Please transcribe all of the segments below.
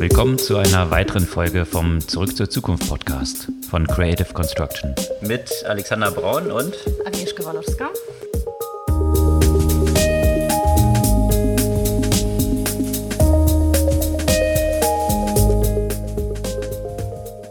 Willkommen zu einer weiteren Folge vom Zurück zur Zukunft Podcast von Creative Construction. Mit Alexander Braun und Agnieszka Walowska.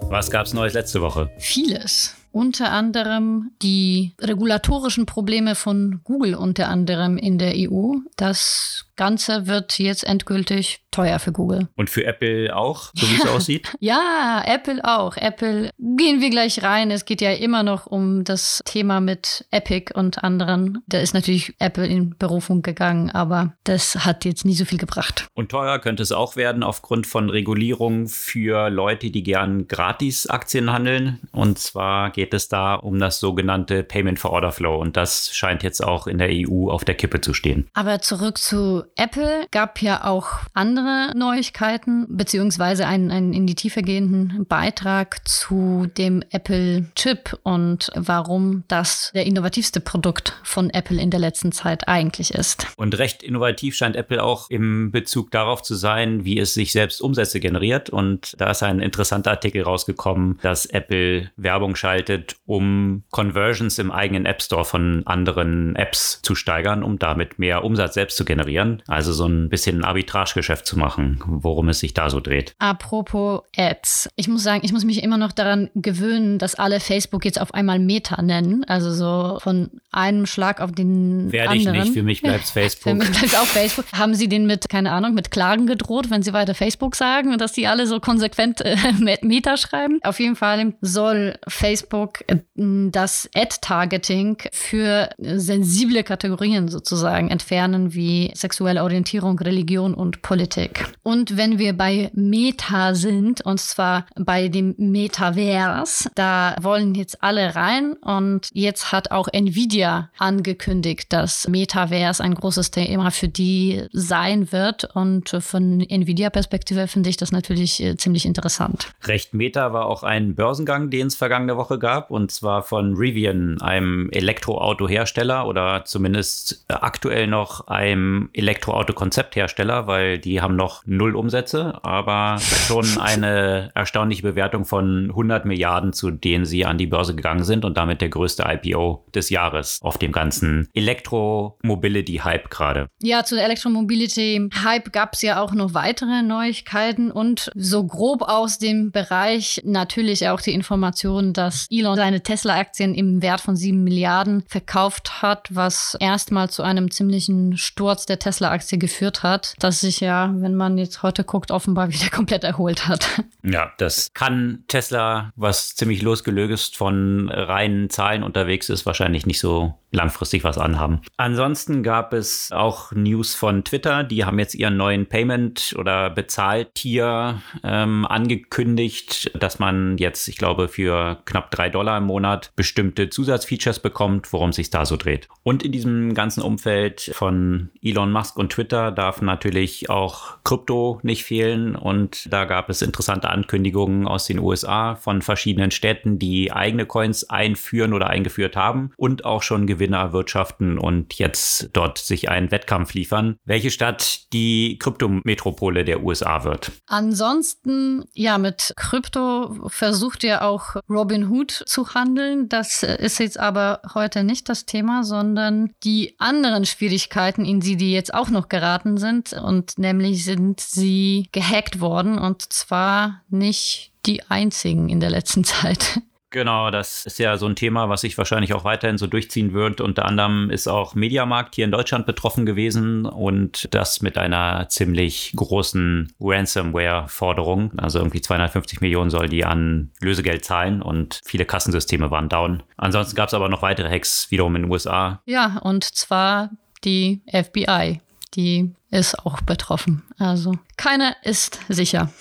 Was gab's Neues letzte Woche? Vieles. Unter anderem die regulatorischen Probleme von Google unter anderem in der EU. Das Ganze wird jetzt endgültig teuer für Google. Und für Apple auch, so wie es aussieht? Ja, Apple auch. Apple gehen wir gleich rein. Es geht ja immer noch um das Thema mit Epic und anderen. Da ist natürlich Apple in Berufung gegangen, aber das hat jetzt nie so viel gebracht. Und teuer könnte es auch werden aufgrund von Regulierung für Leute, die gern gratis Aktien handeln. Und zwar geht es da um das sogenannte Payment for Order Flow. Und das scheint jetzt auch in der EU auf der Kippe zu stehen. Aber zurück zu Apple gab ja auch andere Neuigkeiten, beziehungsweise einen, einen in die Tiefe gehenden Beitrag zu dem Apple-Chip und warum das der innovativste Produkt von Apple in der letzten Zeit eigentlich ist. Und recht innovativ scheint Apple auch im Bezug darauf zu sein, wie es sich selbst Umsätze generiert. Und da ist ein interessanter Artikel rausgekommen, dass Apple Werbung schaltet, um Conversions im eigenen App Store von anderen Apps zu steigern, um damit mehr Umsatz selbst zu generieren. Also so ein bisschen Arbitragegeschäft zu machen, worum es sich da so dreht. Apropos Ads. Ich muss sagen, ich muss mich immer noch daran gewöhnen, dass alle Facebook jetzt auf einmal Meta nennen. Also so von einem Schlag auf den Werde anderen. ich nicht, für mich bleibt es Facebook. Für mich bleibt auch Facebook. Haben Sie den mit, keine Ahnung, mit Klagen gedroht, wenn Sie weiter Facebook sagen und dass die alle so konsequent äh, Meta schreiben? Auf jeden Fall soll Facebook äh, das Ad-Targeting für sensible Kategorien sozusagen entfernen, wie sexuelle Orientierung, Religion und Politik. Und wenn wir bei Meta sind, und zwar bei dem Metaverse, da wollen jetzt alle rein und jetzt hat auch Nvidia angekündigt, dass Metaverse ein großes Thema für die sein wird. Und von Nvidia-Perspektive finde ich das natürlich äh, ziemlich interessant. Recht Meta war auch ein Börsengang, den es vergangene Woche gab, und zwar von Rivian, einem Elektroautohersteller oder zumindest aktuell noch einem Elektroauto-Konzepthersteller, weil die haben noch null Umsätze, aber schon eine erstaunliche Bewertung von 100 Milliarden, zu denen sie an die Börse gegangen sind und damit der größte IPO des Jahres auf dem ganzen Elektromobility-Hype gerade. Ja, zu der Elektromobility-Hype gab es ja auch noch weitere Neuigkeiten und so grob aus dem Bereich natürlich auch die Information, dass Elon seine Tesla-Aktien im Wert von 7 Milliarden verkauft hat, was erstmal zu einem ziemlichen Sturz der Tesla-Aktie geführt hat, das sich ja, wenn man jetzt heute guckt, offenbar wieder komplett erholt hat. Ja, das kann Tesla, was ziemlich losgelöst von reinen Zahlen unterwegs ist, wahrscheinlich nicht so langfristig was anhaben. Ansonsten gab es auch News von Twitter. Die haben jetzt ihren neuen Payment- oder Bezahltier ähm, angekündigt, dass man jetzt, ich glaube, für knapp drei Dollar im Monat bestimmte Zusatzfeatures bekommt, worum sich da so dreht. Und in diesem ganzen Umfeld von Elon Musk und Twitter darf natürlich auch Krypto nicht fehlen. Und da gab es interessante Ankündigungen aus den USA von verschiedenen Städten, die eigene Coins einführen oder eingeführt haben und auch schon Gewinne erwirtschaften und jetzt dort sich einen Wettkampf liefern, welche Stadt die Kryptometropole der USA wird. Ansonsten, ja, mit Krypto versucht ja auch Robinhood zu handeln. Das ist jetzt aber heute nicht das Thema, sondern die anderen Schwierigkeiten, in die die jetzt auch noch geraten sind. Und nämlich sind sie gehackt worden und zwar nicht die einzigen in der letzten Zeit. Genau, das ist ja so ein Thema, was sich wahrscheinlich auch weiterhin so durchziehen wird. Unter anderem ist auch Mediamarkt hier in Deutschland betroffen gewesen und das mit einer ziemlich großen Ransomware-Forderung. Also irgendwie 250 Millionen soll die an Lösegeld zahlen und viele Kassensysteme waren down. Ansonsten gab es aber noch weitere Hacks wiederum in den USA. Ja, und zwar die FBI. Die ist auch betroffen. Also keiner ist sicher.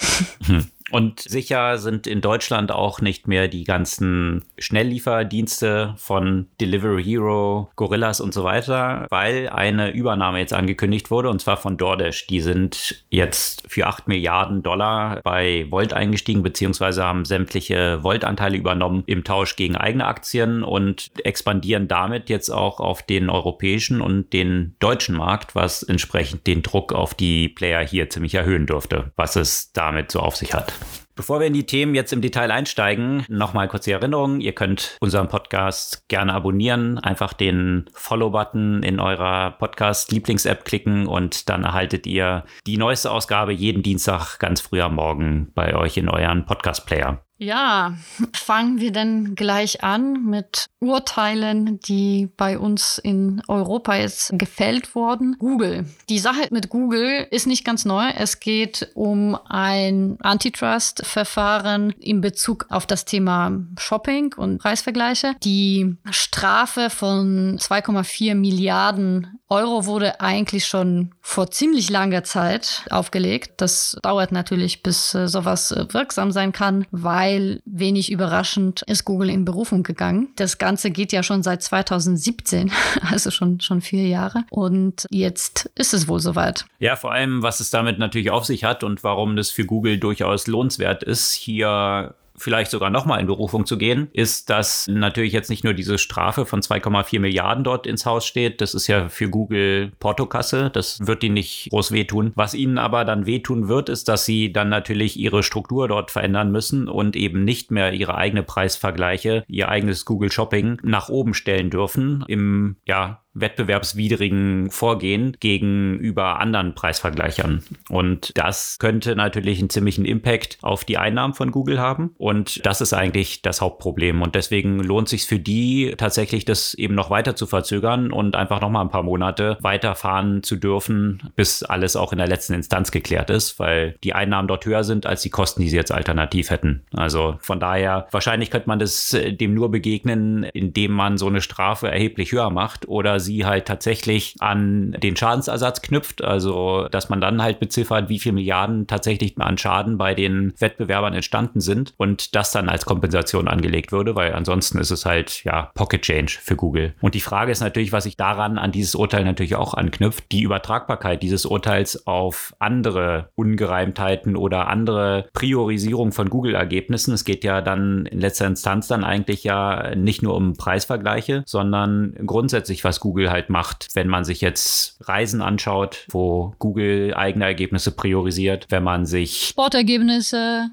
Hm. Und sicher sind in Deutschland auch nicht mehr die ganzen Schnelllieferdienste von Delivery Hero, Gorillas und so weiter, weil eine Übernahme jetzt angekündigt wurde und zwar von DoorDash. Die sind jetzt für 8 Milliarden Dollar bei Volt eingestiegen, beziehungsweise haben sämtliche Volt-Anteile übernommen im Tausch gegen eigene Aktien und expandieren damit jetzt auch auf den europäischen und den deutschen Markt, was entsprechend den Druck auf die Player hier ziemlich erhöhen dürfte, was es damit so auf sich hat. Bevor wir in die Themen jetzt im Detail einsteigen, nochmal kurz die Erinnerung. Ihr könnt unseren Podcast gerne abonnieren. Einfach den Follow-Button in eurer Podcast-Lieblings-App klicken und dann erhaltet ihr die neueste Ausgabe jeden Dienstag ganz früh am Morgen bei euch in euren Podcast-Player. Ja, fangen wir denn gleich an mit Urteilen, die bei uns in Europa jetzt gefällt wurden. Google. Die Sache mit Google ist nicht ganz neu. Es geht um ein Antitrust-Verfahren in Bezug auf das Thema Shopping und Preisvergleiche. Die Strafe von 2,4 Milliarden Euro wurde eigentlich schon vor ziemlich langer Zeit aufgelegt. Das dauert natürlich, bis äh, sowas äh, wirksam sein kann, weil wenig überraschend ist Google in Berufung gegangen. Das Ganze geht ja schon seit 2017, also schon, schon vier Jahre. Und jetzt ist es wohl soweit. Ja, vor allem, was es damit natürlich auf sich hat und warum das für Google durchaus lohnenswert ist, hier vielleicht sogar nochmal in Berufung zu gehen, ist, dass natürlich jetzt nicht nur diese Strafe von 2,4 Milliarden dort ins Haus steht. Das ist ja für Google Portokasse. Das wird ihnen nicht groß wehtun. Was ihnen aber dann wehtun wird, ist, dass sie dann natürlich ihre Struktur dort verändern müssen und eben nicht mehr ihre eigene Preisvergleiche, ihr eigenes Google Shopping nach oben stellen dürfen im, ja, wettbewerbswidrigen Vorgehen gegenüber anderen Preisvergleichern. Und das könnte natürlich einen ziemlichen Impact auf die Einnahmen von Google haben. Und das ist eigentlich das Hauptproblem. Und deswegen lohnt sich für die tatsächlich, das eben noch weiter zu verzögern und einfach noch mal ein paar Monate weiterfahren zu dürfen, bis alles auch in der letzten Instanz geklärt ist, weil die Einnahmen dort höher sind als die Kosten, die sie jetzt alternativ hätten. Also von daher, wahrscheinlich könnte man das äh, dem nur begegnen, indem man so eine Strafe erheblich höher macht oder sie halt tatsächlich an den Schadensersatz knüpft, also dass man dann halt beziffert, wie viel Milliarden tatsächlich an Schaden bei den Wettbewerbern entstanden sind und das dann als Kompensation angelegt würde, weil ansonsten ist es halt ja Pocket Change für Google. Und die Frage ist natürlich, was sich daran an dieses Urteil natürlich auch anknüpft, die Übertragbarkeit dieses Urteils auf andere Ungereimtheiten oder andere Priorisierung von Google-Ergebnissen. Es geht ja dann in letzter Instanz dann eigentlich ja nicht nur um Preisvergleiche, sondern grundsätzlich, was Google Google halt macht, wenn man sich jetzt Reisen anschaut, wo Google eigene Ergebnisse priorisiert, wenn man sich Sportergebnisse,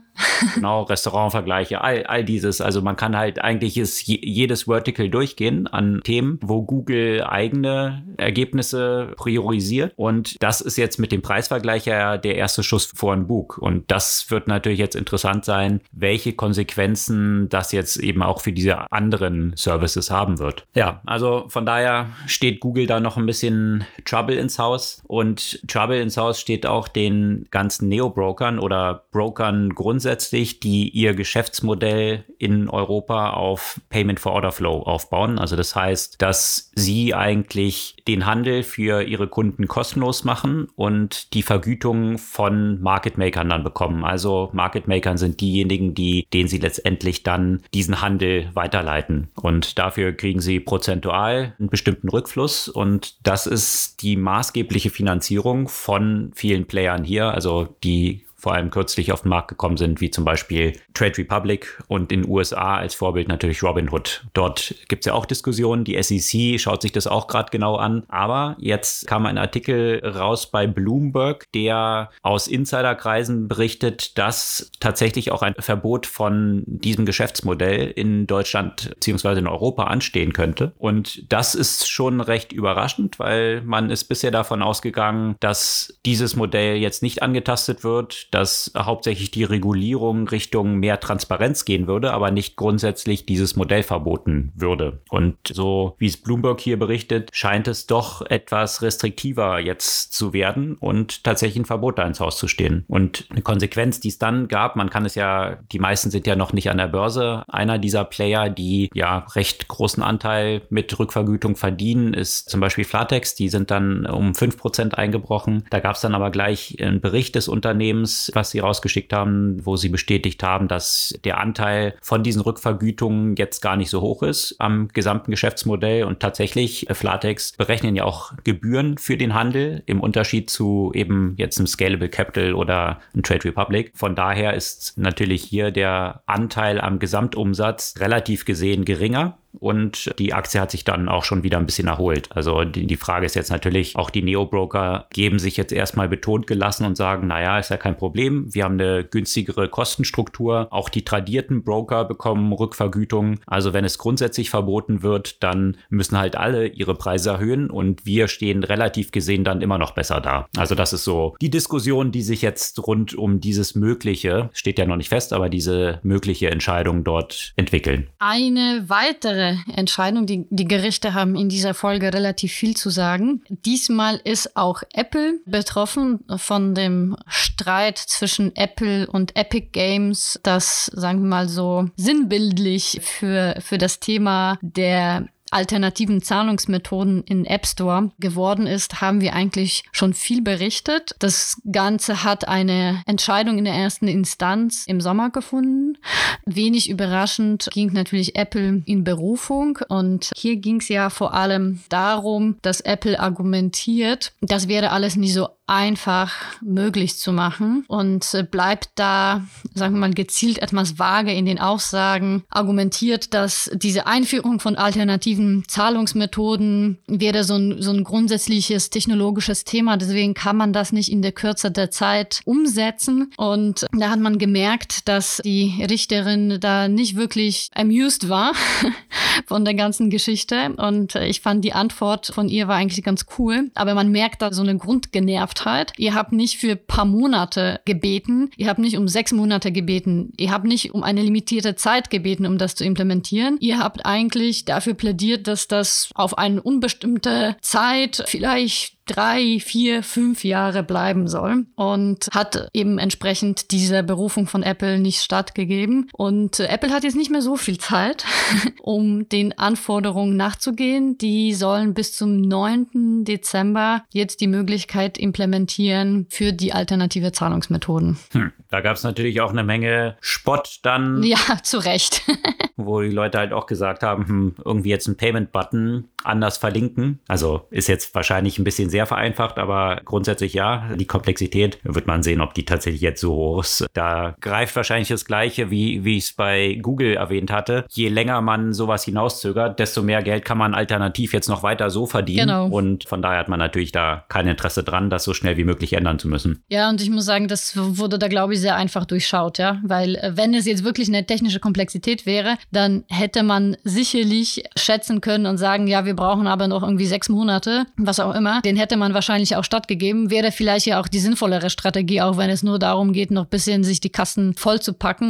genau, Restaurantvergleiche, all, all dieses. Also man kann halt eigentlich ist jedes Vertical durchgehen an Themen, wo Google eigene Ergebnisse priorisiert. Und das ist jetzt mit dem Preisvergleich ja der erste Schuss vor ein Bug. Und das wird natürlich jetzt interessant sein, welche Konsequenzen das jetzt eben auch für diese anderen Services haben wird. Ja, also von daher steht Google da noch ein bisschen Trouble ins Haus. Und Trouble ins Haus steht auch den ganzen Neo-Brokern oder Brokern grundsätzlich, die ihr Geschäftsmodell in Europa auf Payment for Order Flow aufbauen. Also das heißt, dass sie eigentlich den Handel für ihre Kunden kostenlos machen und die Vergütung von Market Makern dann bekommen. Also Market Makern sind diejenigen, die, denen sie letztendlich dann diesen Handel weiterleiten. Und dafür kriegen sie prozentual einen bestimmten Rückfluss und das ist die maßgebliche Finanzierung von vielen Playern hier, also die vor allem kürzlich auf den Markt gekommen sind, wie zum Beispiel Trade Republic und in den USA als Vorbild natürlich Robinhood. Dort gibt es ja auch Diskussionen. Die SEC schaut sich das auch gerade genau an. Aber jetzt kam ein Artikel raus bei Bloomberg, der aus Insiderkreisen berichtet, dass tatsächlich auch ein Verbot von diesem Geschäftsmodell in Deutschland bzw. in Europa anstehen könnte. Und das ist schon recht überraschend, weil man ist bisher davon ausgegangen, dass dieses Modell jetzt nicht angetastet wird, dass hauptsächlich die Regulierung Richtung mehr Transparenz gehen würde, aber nicht grundsätzlich dieses Modell verboten würde. Und so wie es Bloomberg hier berichtet, scheint es doch etwas restriktiver jetzt zu werden und tatsächlich ein Verbot da ins Haus zu stehen. Und eine Konsequenz, die es dann gab, man kann es ja, die meisten sind ja noch nicht an der Börse. Einer dieser Player, die ja recht großen Anteil mit Rückvergütung verdienen, ist zum Beispiel Flatex. Die sind dann um 5% eingebrochen. Da gab es dann aber gleich einen Bericht des Unternehmens, Was sie rausgeschickt haben, wo sie bestätigt haben, dass der Anteil von diesen Rückvergütungen jetzt gar nicht so hoch ist am gesamten Geschäftsmodell. Und tatsächlich, äh, Flatex berechnen ja auch Gebühren für den Handel im Unterschied zu eben jetzt einem Scalable Capital oder einem Trade Republic. Von daher ist natürlich hier der Anteil am Gesamtumsatz relativ gesehen geringer und die Aktie hat sich dann auch schon wieder ein bisschen erholt. Also die, die Frage ist jetzt natürlich, auch die Neo-Broker geben sich jetzt erstmal betont gelassen und sagen, naja, ist ja kein Problem, wir haben eine günstigere Kostenstruktur. Auch die tradierten Broker bekommen Rückvergütung. Also wenn es grundsätzlich verboten wird, dann müssen halt alle ihre Preise erhöhen und wir stehen relativ gesehen dann immer noch besser da. Also das ist so die Diskussion, die sich jetzt rund um dieses mögliche, steht ja noch nicht fest, aber diese mögliche Entscheidung dort entwickeln. Eine weitere Entscheidung. Die, die Gerichte haben in dieser Folge relativ viel zu sagen. Diesmal ist auch Apple betroffen von dem Streit zwischen Apple und Epic Games, das, sagen wir mal so, sinnbildlich für, für das Thema der alternativen Zahlungsmethoden in App Store geworden ist, haben wir eigentlich schon viel berichtet. Das Ganze hat eine Entscheidung in der ersten Instanz im Sommer gefunden. Wenig überraschend ging natürlich Apple in Berufung und hier ging es ja vor allem darum, dass Apple argumentiert, das wäre alles nicht so einfach möglich zu machen und äh, bleibt da, sagen wir mal, gezielt etwas vage in den Aussagen, argumentiert, dass diese Einführung von alternativen Zahlungsmethoden wäre so ein, so ein grundsätzliches technologisches Thema. Deswegen kann man das nicht in der Kürze der Zeit umsetzen. Und da hat man gemerkt, dass die Richterin da nicht wirklich amused war von der ganzen Geschichte. Und ich fand die Antwort von ihr war eigentlich ganz cool. Aber man merkt da so eine Grundgenervtheit Kraftheit. Ihr habt nicht für paar Monate gebeten. Ihr habt nicht um sechs Monate gebeten. Ihr habt nicht um eine limitierte Zeit gebeten, um das zu implementieren. Ihr habt eigentlich dafür plädiert, dass das auf eine unbestimmte Zeit, vielleicht drei, vier, fünf Jahre bleiben soll und hat eben entsprechend dieser Berufung von Apple nicht stattgegeben. Und äh, Apple hat jetzt nicht mehr so viel Zeit, um den Anforderungen nachzugehen. Die sollen bis zum 9. Dezember jetzt die Möglichkeit implementieren für die alternative Zahlungsmethoden. Hm. Da gab es natürlich auch eine Menge Spott dann. Ja, zu Recht. wo die Leute halt auch gesagt haben, hm, irgendwie jetzt einen Payment-Button anders verlinken. Also ist jetzt wahrscheinlich ein bisschen sehr vereinfacht, aber grundsätzlich ja. Die Komplexität wird man sehen, ob die tatsächlich jetzt so hoch ist. Da greift wahrscheinlich das Gleiche, wie, wie ich es bei Google erwähnt hatte. Je länger man sowas hinauszögert, desto mehr Geld kann man alternativ jetzt noch weiter so verdienen. Genau. Und von daher hat man natürlich da kein Interesse dran, das so schnell wie möglich ändern zu müssen. Ja, und ich muss sagen, das wurde da, glaube ich, sehr einfach durchschaut, ja. Weil äh, wenn es jetzt wirklich eine technische Komplexität wäre, dann hätte man sicherlich schätzen können und sagen, ja, wir brauchen aber noch irgendwie sechs Monate, was auch immer. Den hätte man wahrscheinlich auch stattgegeben. Wäre vielleicht ja auch die sinnvollere Strategie, auch wenn es nur darum geht, noch ein bisschen sich die Kassen voll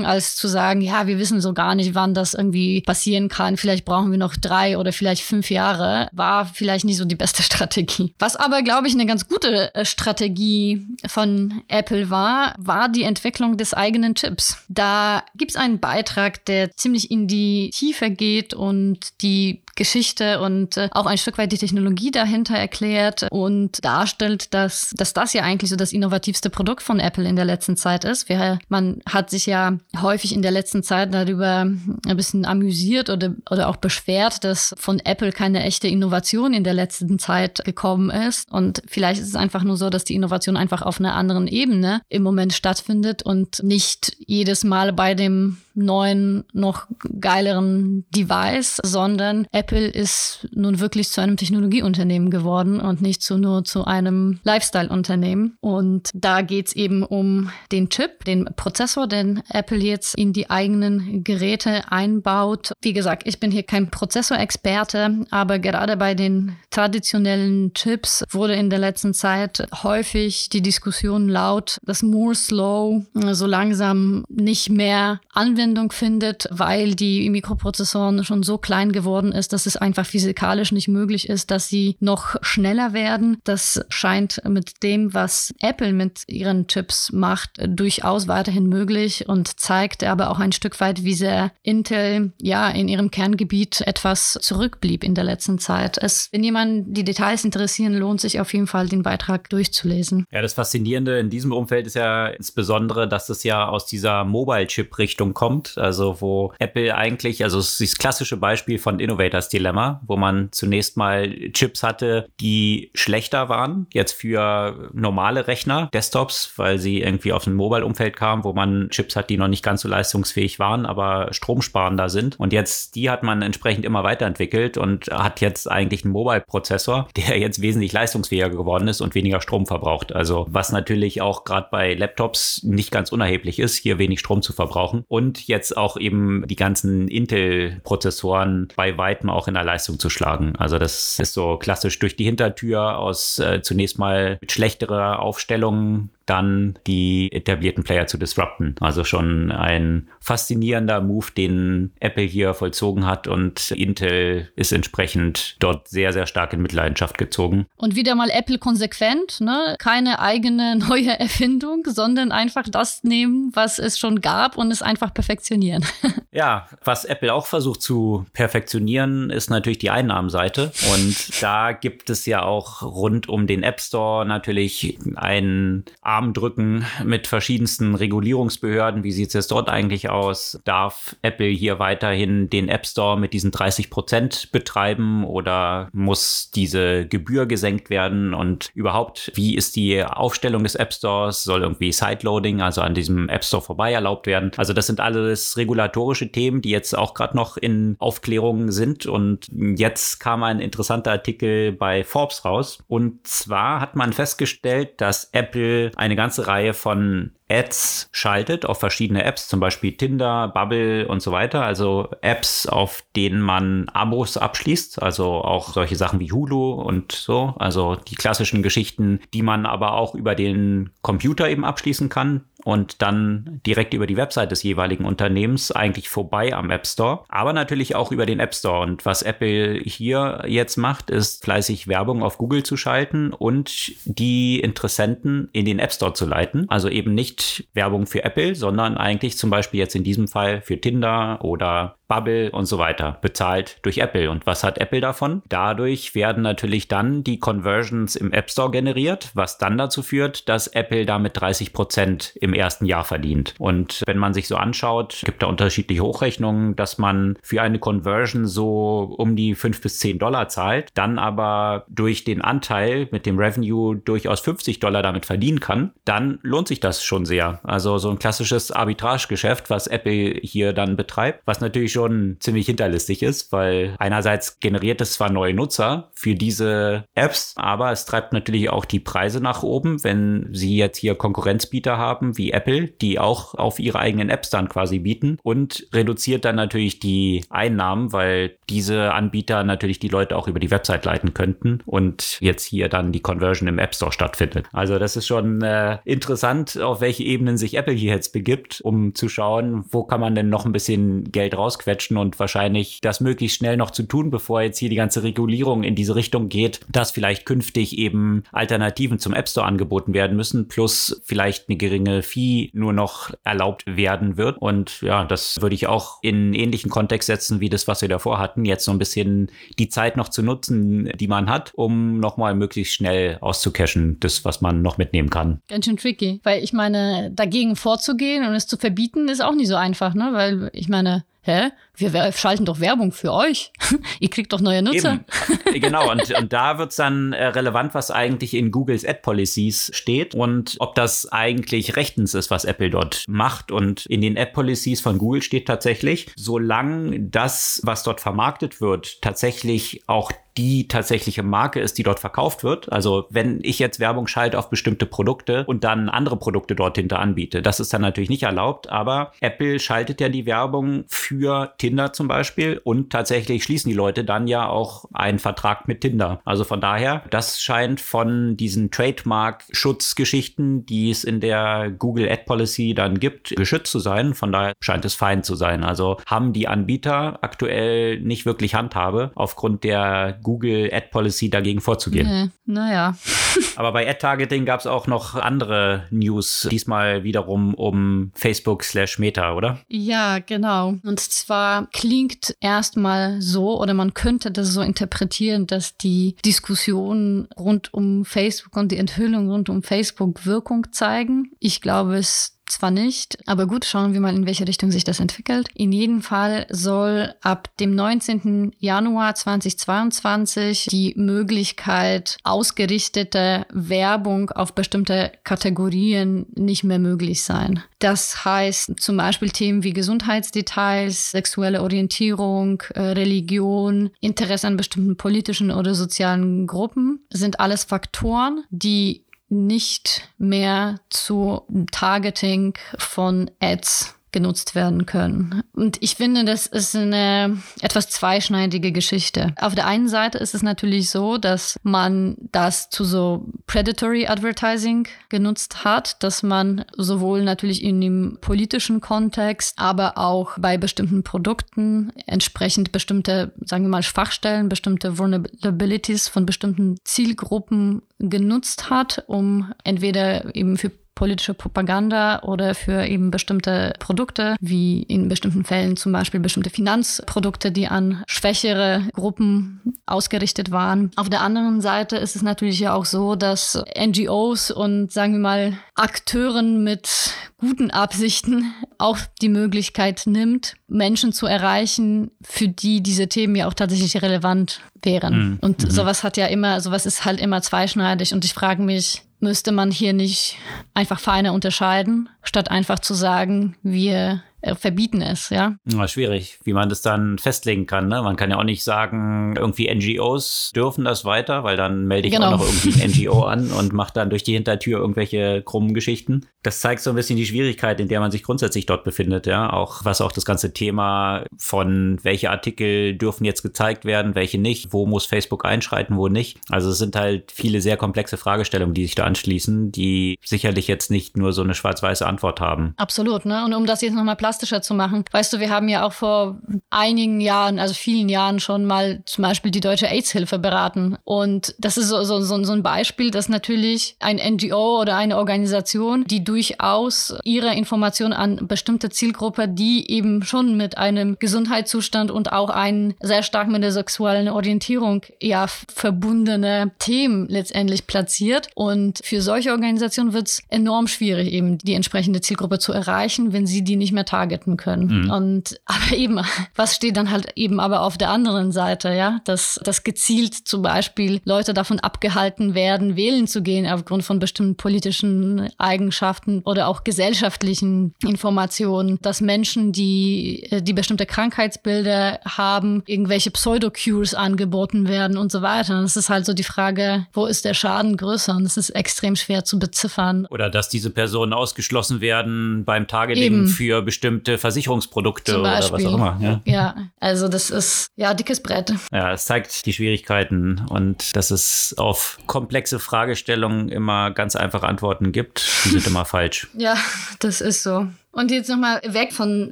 als zu sagen, ja, wir wissen so gar nicht, wann das irgendwie passieren kann. Vielleicht brauchen wir noch drei oder vielleicht fünf Jahre. War vielleicht nicht so die beste Strategie. Was aber, glaube ich, eine ganz gute äh, Strategie von Apple war, war die Entwicklung des eigenen Chips. Da gibt es einen Beitrag, der ziemlich in die Tiefe geht und die Geschichte und äh, auch ein Stück weit die Technologie dahinter erklärt und darstellt, dass, dass das ja eigentlich so das innovativste Produkt von Apple in der letzten Zeit ist. Wir, man hat sich ja häufig in der letzten Zeit darüber ein bisschen amüsiert oder, oder auch beschwert, dass von Apple keine echte Innovation in der letzten Zeit gekommen ist. Und vielleicht ist es einfach nur so, dass die Innovation einfach auf einer anderen Ebene im Moment stattfindet und nicht jedes Mal bei dem neuen, noch geileren Device, sondern Apple ist nun wirklich zu einem Technologieunternehmen geworden und nicht zu, nur zu einem Lifestyle-Unternehmen. Und da geht es eben um den Chip, den Prozessor, den Apple jetzt in die eigenen Geräte einbaut. Wie gesagt, ich bin hier kein Prozessorexperte, aber gerade bei den traditionellen Chips wurde in der letzten Zeit häufig die Diskussion laut, dass Moore's Law so langsam nicht mehr anwendet Anwendung findet, weil die Mikroprozessoren schon so klein geworden ist, dass es einfach physikalisch nicht möglich ist, dass sie noch schneller werden. Das scheint mit dem, was Apple mit ihren Chips macht, durchaus weiterhin möglich und zeigt aber auch ein Stück weit, wie sehr Intel ja in ihrem Kerngebiet etwas zurückblieb in der letzten Zeit. Es, wenn jemand die Details interessieren, lohnt sich auf jeden Fall, den Beitrag durchzulesen. Ja, das Faszinierende in diesem Umfeld ist ja insbesondere, dass es ja aus dieser Mobile-Chip-Richtung kommt, also wo Apple eigentlich, also es ist das klassische Beispiel von Innovators Dilemma, wo man zunächst mal Chips hatte, die schlechter waren, jetzt für normale Rechner, Desktops, weil sie irgendwie auf ein Mobile-Umfeld kamen, wo man Chips hat, die noch nicht ganz so leistungsfähig waren, aber stromsparender sind. Und jetzt, die hat man entsprechend immer weiterentwickelt und hat jetzt eigentlich einen Mobile-Prozessor, der jetzt wesentlich leistungsfähiger geworden ist und weniger Strom verbraucht. Also was natürlich auch gerade bei Laptops nicht ganz unerheblich ist, hier wenig Strom zu verbrauchen. Und jetzt auch eben die ganzen Intel-Prozessoren bei weitem auch in der Leistung zu schlagen. Also das ist so klassisch durch die Hintertür aus äh, zunächst mal mit schlechterer Aufstellung dann die etablierten Player zu disrupten. Also schon ein faszinierender Move, den Apple hier vollzogen hat und Intel ist entsprechend dort sehr, sehr stark in Mitleidenschaft gezogen. Und wieder mal Apple konsequent, ne? Keine eigene neue Erfindung, sondern einfach das nehmen, was es schon gab und es einfach perfektionieren. ja, was Apple auch versucht zu perfektionieren, ist natürlich die Einnahmenseite. Und da gibt es ja auch rund um den App Store natürlich einen Arm drücken mit verschiedensten Regulierungsbehörden. Wie sieht es dort eigentlich aus? Darf Apple hier weiterhin den App Store mit diesen 30 Prozent betreiben oder muss diese Gebühr gesenkt werden? Und überhaupt, wie ist die Aufstellung des App Stores? Soll irgendwie Sideloading, also an diesem App Store vorbei erlaubt werden? Also das sind alles regulatorische Themen, die jetzt auch gerade noch in Aufklärung sind. Und jetzt kam ein interessanter Artikel bei Forbes raus. Und zwar hat man festgestellt, dass Apple eine ganze Reihe von Ads schaltet auf verschiedene Apps, zum Beispiel Tinder, Bubble und so weiter. Also Apps, auf denen man Abos abschließt, also auch solche Sachen wie Hulu und so. Also die klassischen Geschichten, die man aber auch über den Computer eben abschließen kann und dann direkt über die Website des jeweiligen Unternehmens eigentlich vorbei am App Store, aber natürlich auch über den App Store. Und was Apple hier jetzt macht, ist fleißig Werbung auf Google zu schalten und die Interessenten in den App Store zu leiten. Also eben nicht Werbung für Apple, sondern eigentlich zum Beispiel jetzt in diesem Fall für Tinder oder Bubble und so weiter, bezahlt durch Apple. Und was hat Apple davon? Dadurch werden natürlich dann die Conversions im App Store generiert, was dann dazu führt, dass Apple damit 30 Prozent im ersten Jahr verdient. Und wenn man sich so anschaut, gibt da unterschiedliche Hochrechnungen, dass man für eine Conversion so um die 5 bis 10 Dollar zahlt, dann aber durch den Anteil mit dem Revenue durchaus 50 Dollar damit verdienen kann, dann lohnt sich das schon sehr. Also so ein klassisches Arbitragegeschäft, was Apple hier dann betreibt, was natürlich schon ziemlich hinterlistig ist, weil einerseits generiert es zwar neue Nutzer für diese Apps, aber es treibt natürlich auch die Preise nach oben, wenn sie jetzt hier Konkurrenzbieter haben wie Apple, die auch auf ihre eigenen Apps dann quasi bieten und reduziert dann natürlich die Einnahmen, weil diese Anbieter natürlich die Leute auch über die Website leiten könnten und jetzt hier dann die Conversion im App Store stattfindet. Also das ist schon äh, interessant, auf welche Ebenen sich Apple hier jetzt begibt, um zu schauen, wo kann man denn noch ein bisschen Geld rauskriegen rausquetschen und wahrscheinlich das möglichst schnell noch zu tun, bevor jetzt hier die ganze Regulierung in diese Richtung geht, dass vielleicht künftig eben Alternativen zum App Store angeboten werden müssen, plus vielleicht eine geringe Fee nur noch erlaubt werden wird. Und ja, das würde ich auch in ähnlichen Kontext setzen, wie das, was wir davor hatten, jetzt so ein bisschen die Zeit noch zu nutzen, die man hat, um nochmal möglichst schnell auszucachen, das, was man noch mitnehmen kann. Ganz schön tricky, weil ich meine, dagegen vorzugehen und es zu verbieten, ist auch nicht so einfach, ne? Weil ich meine, hä? Wir schalten doch Werbung für euch. Ihr kriegt doch neue Nutzer. Eben. Genau, und, und da wird es dann äh, relevant, was eigentlich in Googles Ad Policies steht und ob das eigentlich rechtens ist, was Apple dort macht. Und in den Ad Policies von Google steht tatsächlich, solange das, was dort vermarktet wird, tatsächlich auch die tatsächliche Marke ist, die dort verkauft wird. Also wenn ich jetzt Werbung schalte auf bestimmte Produkte und dann andere Produkte dort hinter anbiete, das ist dann natürlich nicht erlaubt, aber Apple schaltet ja die Werbung für Tinder zum Beispiel und tatsächlich schließen die Leute dann ja auch einen Vertrag mit Tinder. Also von daher, das scheint von diesen Trademark-Schutzgeschichten, die es in der Google Ad Policy dann gibt, geschützt zu sein. Von daher scheint es fein zu sein. Also haben die Anbieter aktuell nicht wirklich Handhabe aufgrund der Google Ad Policy dagegen vorzugehen. Nee, naja. Aber bei Ad-Targeting gab es auch noch andere News, diesmal wiederum um Facebook slash Meta, oder? Ja, genau. Und zwar klingt erstmal so, oder man könnte das so interpretieren, dass die Diskussionen rund um Facebook und die Enthüllung rund um Facebook Wirkung zeigen. Ich glaube es zwar nicht, aber gut, schauen wir mal, in welche Richtung sich das entwickelt. In jedem Fall soll ab dem 19. Januar 2022 die Möglichkeit ausgerichtete Werbung auf bestimmte Kategorien nicht mehr möglich sein. Das heißt zum Beispiel Themen wie Gesundheitsdetails, sexuelle Orientierung, äh, Religion, Interesse an bestimmten politischen oder sozialen Gruppen sind alles Faktoren, die nicht mehr zu Targeting von Ads genutzt werden können. Und ich finde, das ist eine etwas zweischneidige Geschichte. Auf der einen Seite ist es natürlich so, dass man das zu so Predatory Advertising genutzt hat, dass man sowohl natürlich in dem politischen Kontext, aber auch bei bestimmten Produkten entsprechend bestimmte, sagen wir mal, Schwachstellen, bestimmte Vulnerabilities von bestimmten Zielgruppen genutzt hat, um entweder eben für politische Propaganda oder für eben bestimmte Produkte, wie in bestimmten Fällen zum Beispiel bestimmte Finanzprodukte, die an schwächere Gruppen ausgerichtet waren. Auf der anderen Seite ist es natürlich ja auch so, dass NGOs und sagen wir mal Akteuren mit guten Absichten auch die Möglichkeit nimmt, Menschen zu erreichen, für die diese Themen ja auch tatsächlich relevant wären. Mhm. Und mhm. sowas hat ja immer, sowas ist halt immer zweischneidig. Und ich frage mich, müsste man hier nicht einfach feiner unterscheiden, statt einfach zu sagen, wir verbieten es, ja. ja. Schwierig, wie man das dann festlegen kann. Ne? Man kann ja auch nicht sagen, irgendwie NGOs dürfen das weiter, weil dann melde ich genau. auch noch irgendwie ein NGO an und mache dann durch die Hintertür irgendwelche krummen Geschichten. Das zeigt so ein bisschen die Schwierigkeit, in der man sich grundsätzlich dort befindet, ja. Auch was auch das ganze Thema von welche Artikel dürfen jetzt gezeigt werden, welche nicht, wo muss Facebook einschreiten, wo nicht. Also es sind halt viele sehr komplexe Fragestellungen, die sich da anschließen, die sicherlich jetzt nicht nur so eine schwarz-weiße Antwort haben. Absolut, ne? Und um das jetzt nochmal plastischer zu machen, weißt du, wir haben ja auch vor einigen Jahren, also vielen Jahren schon mal zum Beispiel die Deutsche AIDS-Hilfe beraten. Und das ist so, so, so, ein Beispiel, dass natürlich ein NGO oder eine Organisation, die durch durchaus ihre Informationen an bestimmte Zielgruppe, die eben schon mit einem Gesundheitszustand und auch einen sehr stark mit der sexuellen Orientierung ja verbundene Themen letztendlich platziert. Und für solche Organisationen wird es enorm schwierig, eben die entsprechende Zielgruppe zu erreichen, wenn sie die nicht mehr targeten können. Mhm. Und aber eben, was steht dann halt eben aber auf der anderen Seite, ja, dass, dass gezielt zum Beispiel Leute davon abgehalten werden, wählen zu gehen aufgrund von bestimmten politischen Eigenschaften oder auch gesellschaftlichen Informationen, dass Menschen, die, äh, die bestimmte Krankheitsbilder haben, irgendwelche Pseudocures angeboten werden und so weiter. Und es ist halt so die Frage, wo ist der Schaden größer? Und es ist extrem schwer zu beziffern. Oder dass diese Personen ausgeschlossen werden beim Targeting Eben. für bestimmte Versicherungsprodukte oder was auch immer. Ja. ja, also das ist ja dickes Brett. Ja, es zeigt die Schwierigkeiten und dass es auf komplexe Fragestellungen immer ganz einfache Antworten gibt. Die sind immer falsch. Ja, das ist so. Und jetzt nochmal weg von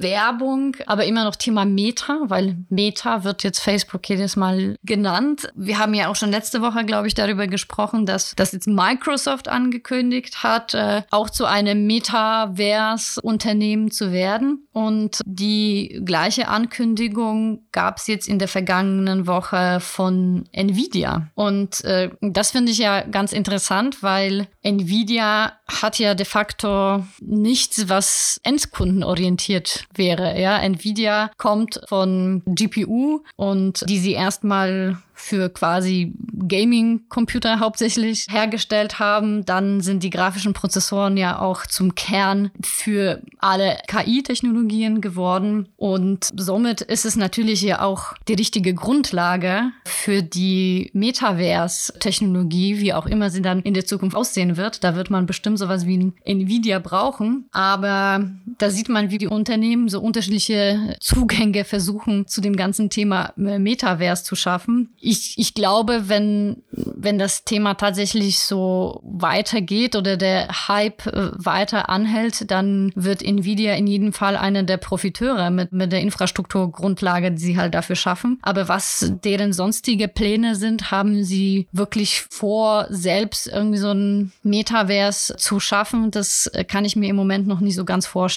Werbung, aber immer noch Thema Meta, weil Meta wird jetzt Facebook jedes Mal genannt. Wir haben ja auch schon letzte Woche, glaube ich, darüber gesprochen, dass das jetzt Microsoft angekündigt hat, äh, auch zu einem Metaverse-Unternehmen zu werden. Und die gleiche Ankündigung gab es jetzt in der vergangenen Woche von Nvidia. Und äh, das finde ich ja ganz interessant, weil Nvidia hat ja de facto nichts, was endkundenorientiert wäre. Ja, Nvidia kommt von GPU und die sie erstmal für quasi Gaming-Computer hauptsächlich hergestellt haben. Dann sind die grafischen Prozessoren ja auch zum Kern für alle KI-Technologien geworden. Und somit ist es natürlich ja auch die richtige Grundlage für die Metaverse-Technologie, wie auch immer sie dann in der Zukunft aussehen wird. Da wird man bestimmt sowas wie ein Nvidia brauchen. Aber da sieht man, wie die Unternehmen so unterschiedliche Zugänge versuchen, zu dem ganzen Thema Metaverse zu schaffen. Ich, ich glaube, wenn, wenn das Thema tatsächlich so weitergeht oder der Hype äh, weiter anhält, dann wird Nvidia in jedem Fall einer der Profiteure mit, mit der Infrastrukturgrundlage, die sie halt dafür schaffen. Aber was deren sonstige Pläne sind, haben sie wirklich vor, selbst irgendwie so ein Metaverse zu schaffen? Das äh, kann ich mir im Moment noch nicht so ganz vorstellen.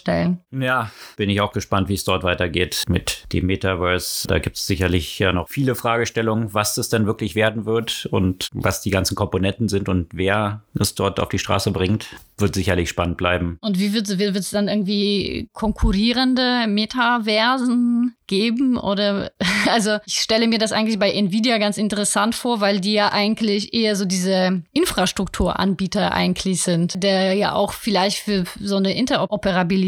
Ja, bin ich auch gespannt, wie es dort weitergeht mit dem Metaverse. Da gibt es sicherlich ja noch viele Fragestellungen, was das denn wirklich werden wird und was die ganzen Komponenten sind und wer es dort auf die Straße bringt, wird sicherlich spannend bleiben. Und wie wird es dann irgendwie konkurrierende Metaversen geben? Oder also ich stelle mir das eigentlich bei Nvidia ganz interessant vor, weil die ja eigentlich eher so diese Infrastrukturanbieter eigentlich sind, der ja auch vielleicht für so eine Interoperabilität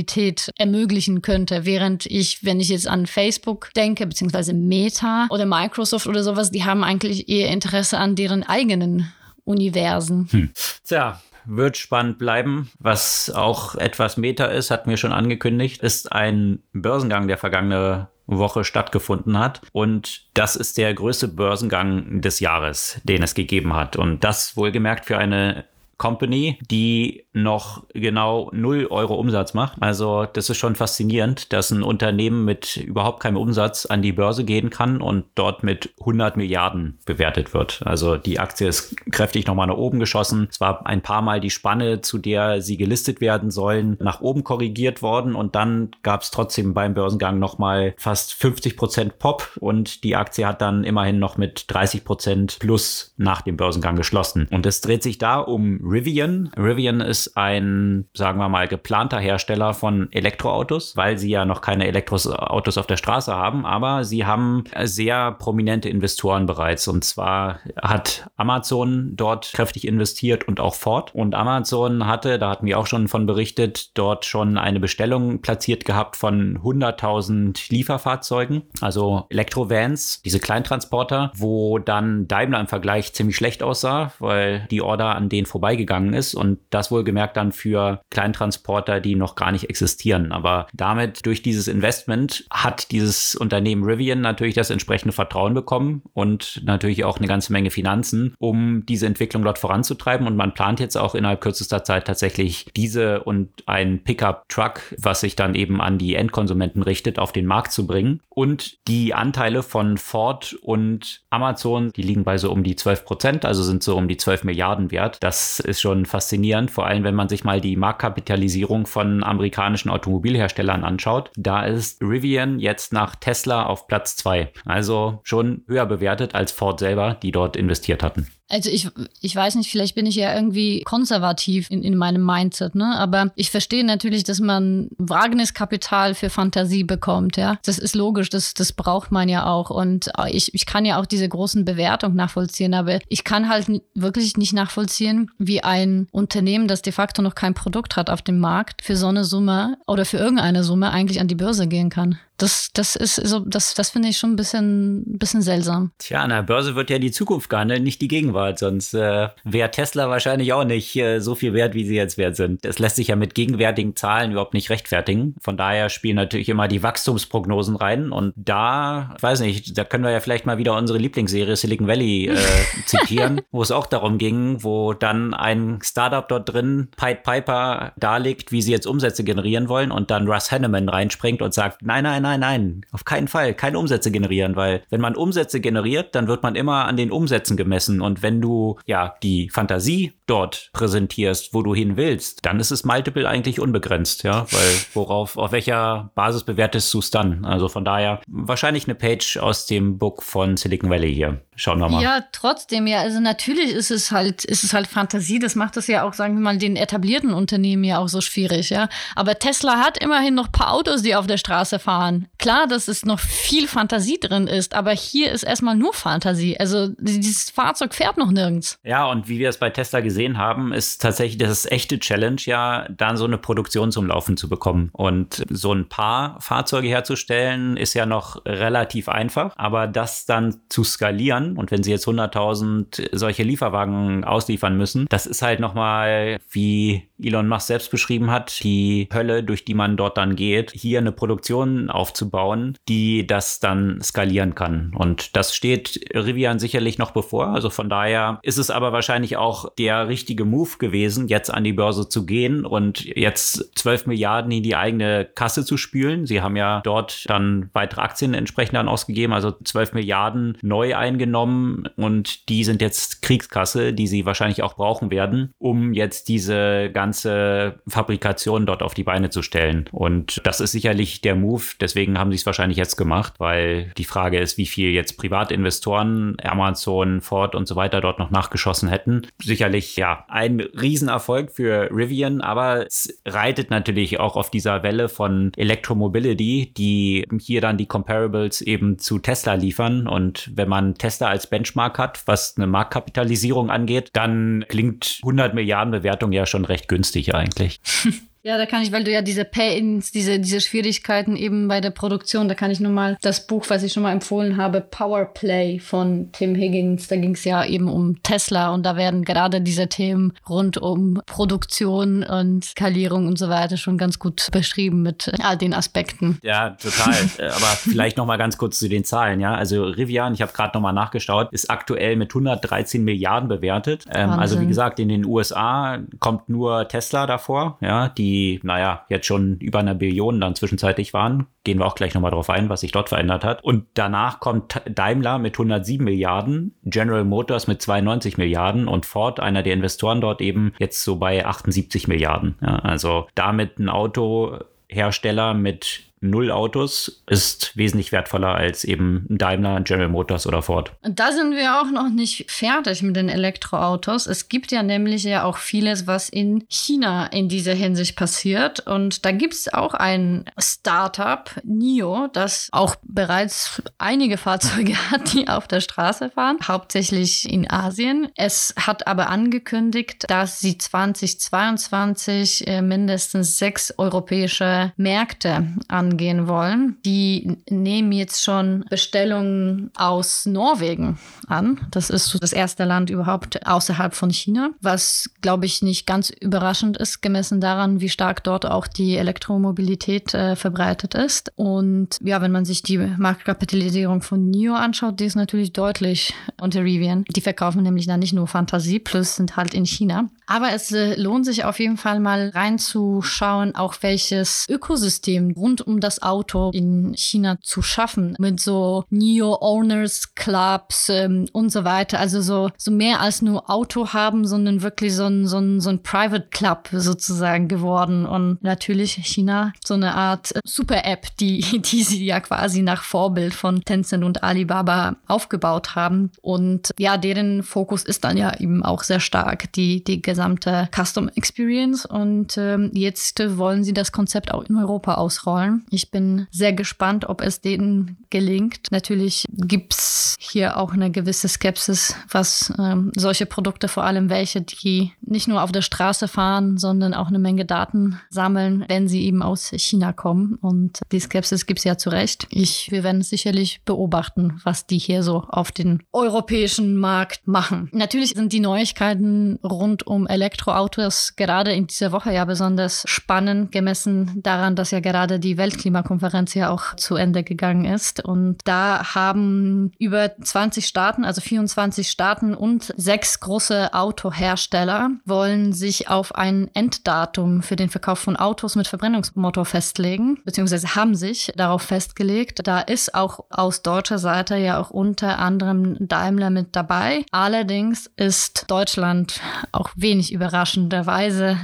ermöglichen könnte, während ich, wenn ich jetzt an Facebook denke, beziehungsweise Meta oder Microsoft oder sowas, die haben eigentlich eher Interesse an deren eigenen Universen. Hm. Tja, wird spannend bleiben. Was auch etwas Meta ist, hatten wir schon angekündigt, ist ein Börsengang, der vergangene Woche stattgefunden hat. Und das ist der größte Börsengang des Jahres, den es gegeben hat. Und das wohlgemerkt für eine Company, die noch genau 0 Euro Umsatz macht. Also das ist schon faszinierend, dass ein Unternehmen mit überhaupt keinem Umsatz an die Börse gehen kann und dort mit 100 Milliarden bewertet wird. Also die Aktie ist kräftig nochmal nach oben geschossen. Es war ein paar Mal die Spanne, zu der sie gelistet werden sollen, nach oben korrigiert worden und dann gab es trotzdem beim Börsengang nochmal fast 50 Prozent Pop und die Aktie hat dann immerhin noch mit 30 Prozent plus nach dem Börsengang geschlossen. Und es dreht sich da um Rivian. Rivian ist ein, sagen wir mal, geplanter Hersteller von Elektroautos, weil sie ja noch keine Elektroautos auf der Straße haben, aber sie haben sehr prominente Investoren bereits. Und zwar hat Amazon dort kräftig investiert und auch Ford. Und Amazon hatte, da hatten wir auch schon von berichtet, dort schon eine Bestellung platziert gehabt von 100.000 Lieferfahrzeugen, also Elektrovans, diese Kleintransporter, wo dann Daimler im Vergleich ziemlich schlecht aussah, weil die Order an denen vorbeigegangen gegangen ist und das wohlgemerkt dann für Kleintransporter, die noch gar nicht existieren. Aber damit durch dieses Investment hat dieses Unternehmen Rivian natürlich das entsprechende Vertrauen bekommen und natürlich auch eine ganze Menge Finanzen, um diese Entwicklung dort voranzutreiben. Und man plant jetzt auch innerhalb kürzester Zeit tatsächlich diese und ein Pickup-Truck, was sich dann eben an die Endkonsumenten richtet, auf den Markt zu bringen. Und die Anteile von Ford und Amazon, die liegen bei so um die 12 Prozent, also sind so um die 12 Milliarden wert. Das ist schon faszinierend, vor allem wenn man sich mal die Marktkapitalisierung von amerikanischen Automobilherstellern anschaut. Da ist Rivian jetzt nach Tesla auf Platz zwei. Also schon höher bewertet als Ford selber, die dort investiert hatten. Also ich, ich weiß nicht, vielleicht bin ich ja irgendwie konservativ in, in meinem Mindset, ne? Aber ich verstehe natürlich, dass man Wagniskapital für Fantasie bekommt, ja. Das ist logisch, das, das braucht man ja auch. Und ich, ich kann ja auch diese großen Bewertungen nachvollziehen, aber ich kann halt wirklich nicht nachvollziehen, wie ein Unternehmen, das de facto noch kein Produkt hat auf dem Markt, für so eine Summe oder für irgendeine Summe eigentlich an die Börse gehen kann. Das, das ist so, das, das finde ich schon ein bisschen, bisschen seltsam. Tja, an der Börse wird ja die Zukunft gehandelt, nicht die Gegenwart. Sonst äh, wäre Tesla wahrscheinlich auch nicht äh, so viel wert, wie sie jetzt wert sind. Das lässt sich ja mit gegenwärtigen Zahlen überhaupt nicht rechtfertigen. Von daher spielen natürlich immer die Wachstumsprognosen rein. Und da, ich weiß nicht, da können wir ja vielleicht mal wieder unsere Lieblingsserie Silicon Valley äh, zitieren, wo es auch darum ging, wo dann ein Startup dort drin, Pied Piper, darlegt, wie sie jetzt Umsätze generieren wollen und dann Russ Hanneman reinspringt und sagt, nein, nein, nein, nein, nein, auf keinen Fall, keine Umsätze generieren, weil wenn man Umsätze generiert, dann wird man immer an den Umsätzen gemessen und wenn du ja die Fantasie dort präsentierst, wo du hin willst, dann ist es Multiple eigentlich unbegrenzt, ja, weil worauf, auf welcher Basis bewertest du es dann? Also von daher wahrscheinlich eine Page aus dem Book von Silicon Valley hier. Schauen wir mal. Ja, trotzdem, ja, also natürlich ist es halt, ist es halt Fantasie, das macht es ja auch, sagen wir mal, den etablierten Unternehmen ja auch so schwierig, ja. Aber Tesla hat immerhin noch ein paar Autos, die auf der Straße fahren. klar, dass es noch viel Fantasie drin ist, aber hier ist erstmal nur Fantasie. Also dieses Fahrzeug fährt noch nirgends. Ja, und wie wir es bei Tesla gesehen haben, ist tatsächlich das echte Challenge ja, dann so eine Produktion zum Laufen zu bekommen. Und so ein paar Fahrzeuge herzustellen, ist ja noch relativ einfach, aber das dann zu skalieren und wenn sie jetzt 100.000 solche Lieferwagen ausliefern müssen, das ist halt nochmal, wie Elon Musk selbst beschrieben hat, die Hölle, durch die man dort dann geht, hier eine Produktion aufzubauen, die das dann skalieren kann. Und das steht Rivian sicherlich noch bevor. Also von daher ist es aber wahrscheinlich auch der richtige Move gewesen, jetzt an die Börse zu gehen und jetzt 12 Milliarden in die eigene Kasse zu spülen. Sie haben ja dort dann weitere Aktien entsprechend dann ausgegeben, also 12 Milliarden neu eingenommen und die sind jetzt Kriegskasse, die sie wahrscheinlich auch brauchen werden, um jetzt diese ganze ganze Fabrikation dort auf die Beine zu stellen. Und das ist sicherlich der Move. Deswegen haben sie es wahrscheinlich jetzt gemacht, weil die Frage ist, wie viel jetzt Privatinvestoren, Amazon, Ford und so weiter dort noch nachgeschossen hätten. Sicherlich ja ein Riesenerfolg für Rivian, aber es reitet natürlich auch auf dieser Welle von Electromobility, die hier dann die Comparables eben zu Tesla liefern. Und wenn man Tesla als Benchmark hat, was eine Marktkapitalisierung angeht, dann klingt 100 Milliarden Bewertung ja schon recht günstig günstig eigentlich. Ja, da kann ich, weil du ja diese Pay-ins, diese, diese Schwierigkeiten eben bei der Produktion, da kann ich nur mal das Buch, was ich schon mal empfohlen habe, Powerplay von Tim Higgins, da ging es ja eben um Tesla und da werden gerade diese Themen rund um Produktion und Skalierung und so weiter schon ganz gut beschrieben mit all den Aspekten. Ja, total. Äh, aber vielleicht noch mal ganz kurz zu den Zahlen, ja. Also Rivian, ich habe gerade noch mal nachgeschaut, ist aktuell mit 113 Milliarden bewertet. Ähm, also wie gesagt, in den USA kommt nur Tesla davor, ja, die die, naja, jetzt schon über einer Billion dann zwischenzeitlich waren. Gehen wir auch gleich nochmal drauf ein, was sich dort verändert hat. Und danach kommt Daimler mit 107 Milliarden, General Motors mit 92 Milliarden und Ford, einer der Investoren dort eben, jetzt so bei 78 Milliarden. Ja, also damit ein Autohersteller mit null Autos ist wesentlich wertvoller als eben Daimler, General Motors oder Ford. Und da sind wir auch noch nicht fertig mit den Elektroautos. Es gibt ja nämlich ja auch vieles, was in China in dieser Hinsicht passiert. Und da gibt es auch ein Startup, NIO, das auch bereits einige Fahrzeuge hat, die auf der Straße fahren, hauptsächlich in Asien. Es hat aber angekündigt, dass sie 2022 äh, mindestens sechs europäische Märkte an angehen wollen. Die nehmen jetzt schon Bestellungen aus Norwegen an. Das ist das erste Land überhaupt außerhalb von China, was, glaube ich, nicht ganz überraschend ist, gemessen daran, wie stark dort auch die Elektromobilität äh, verbreitet ist. Und ja, wenn man sich die Marktkapitalisierung von NIO anschaut, die ist natürlich deutlich unter Rivian. Die verkaufen nämlich dann nicht nur Fantasie, plus sind halt in China. Aber es äh, lohnt sich auf jeden Fall mal reinzuschauen, auch welches Ökosystem rund um das Auto in China zu schaffen. Mit so Neo-Owners Clubs ähm, und so weiter. Also so, so mehr als nur Auto haben, sondern wirklich so ein, so ein, so ein Private Club sozusagen geworden. Und natürlich China so eine Art äh, Super-App, die, die sie ja quasi nach Vorbild von Tencent und Alibaba aufgebaut haben. Und ja, deren Fokus ist dann ja eben auch sehr stark die, die gesamte Custom Experience. Und ähm, jetzt wollen sie das Konzept auch in Europa ausrollen. Ich bin sehr gespannt, ob es denen gelingt. Natürlich gibt es hier auch eine gewisse Skepsis, was ähm, solche Produkte, vor allem welche, die nicht nur auf der Straße fahren, sondern auch eine Menge Daten sammeln, wenn sie eben aus China kommen. Und die Skepsis gibt es ja zu Recht. Ich, wir werden sicherlich beobachten, was die hier so auf den europäischen Markt machen. Natürlich sind die Neuigkeiten rund um Elektroautos gerade in dieser Woche ja besonders spannend, gemessen daran, dass ja gerade die Welt Weltklimakonferenz ja auch zu Ende gegangen ist. Und da haben über 20 Staaten, also 24 Staaten und sechs große Autohersteller wollen sich auf ein Enddatum für den Verkauf von Autos mit Verbrennungsmotor festlegen, beziehungsweise haben sich darauf festgelegt. Da ist auch aus deutscher Seite ja auch unter anderem Daimler mit dabei. Allerdings ist Deutschland auch wesentlich wenig überraschenderweise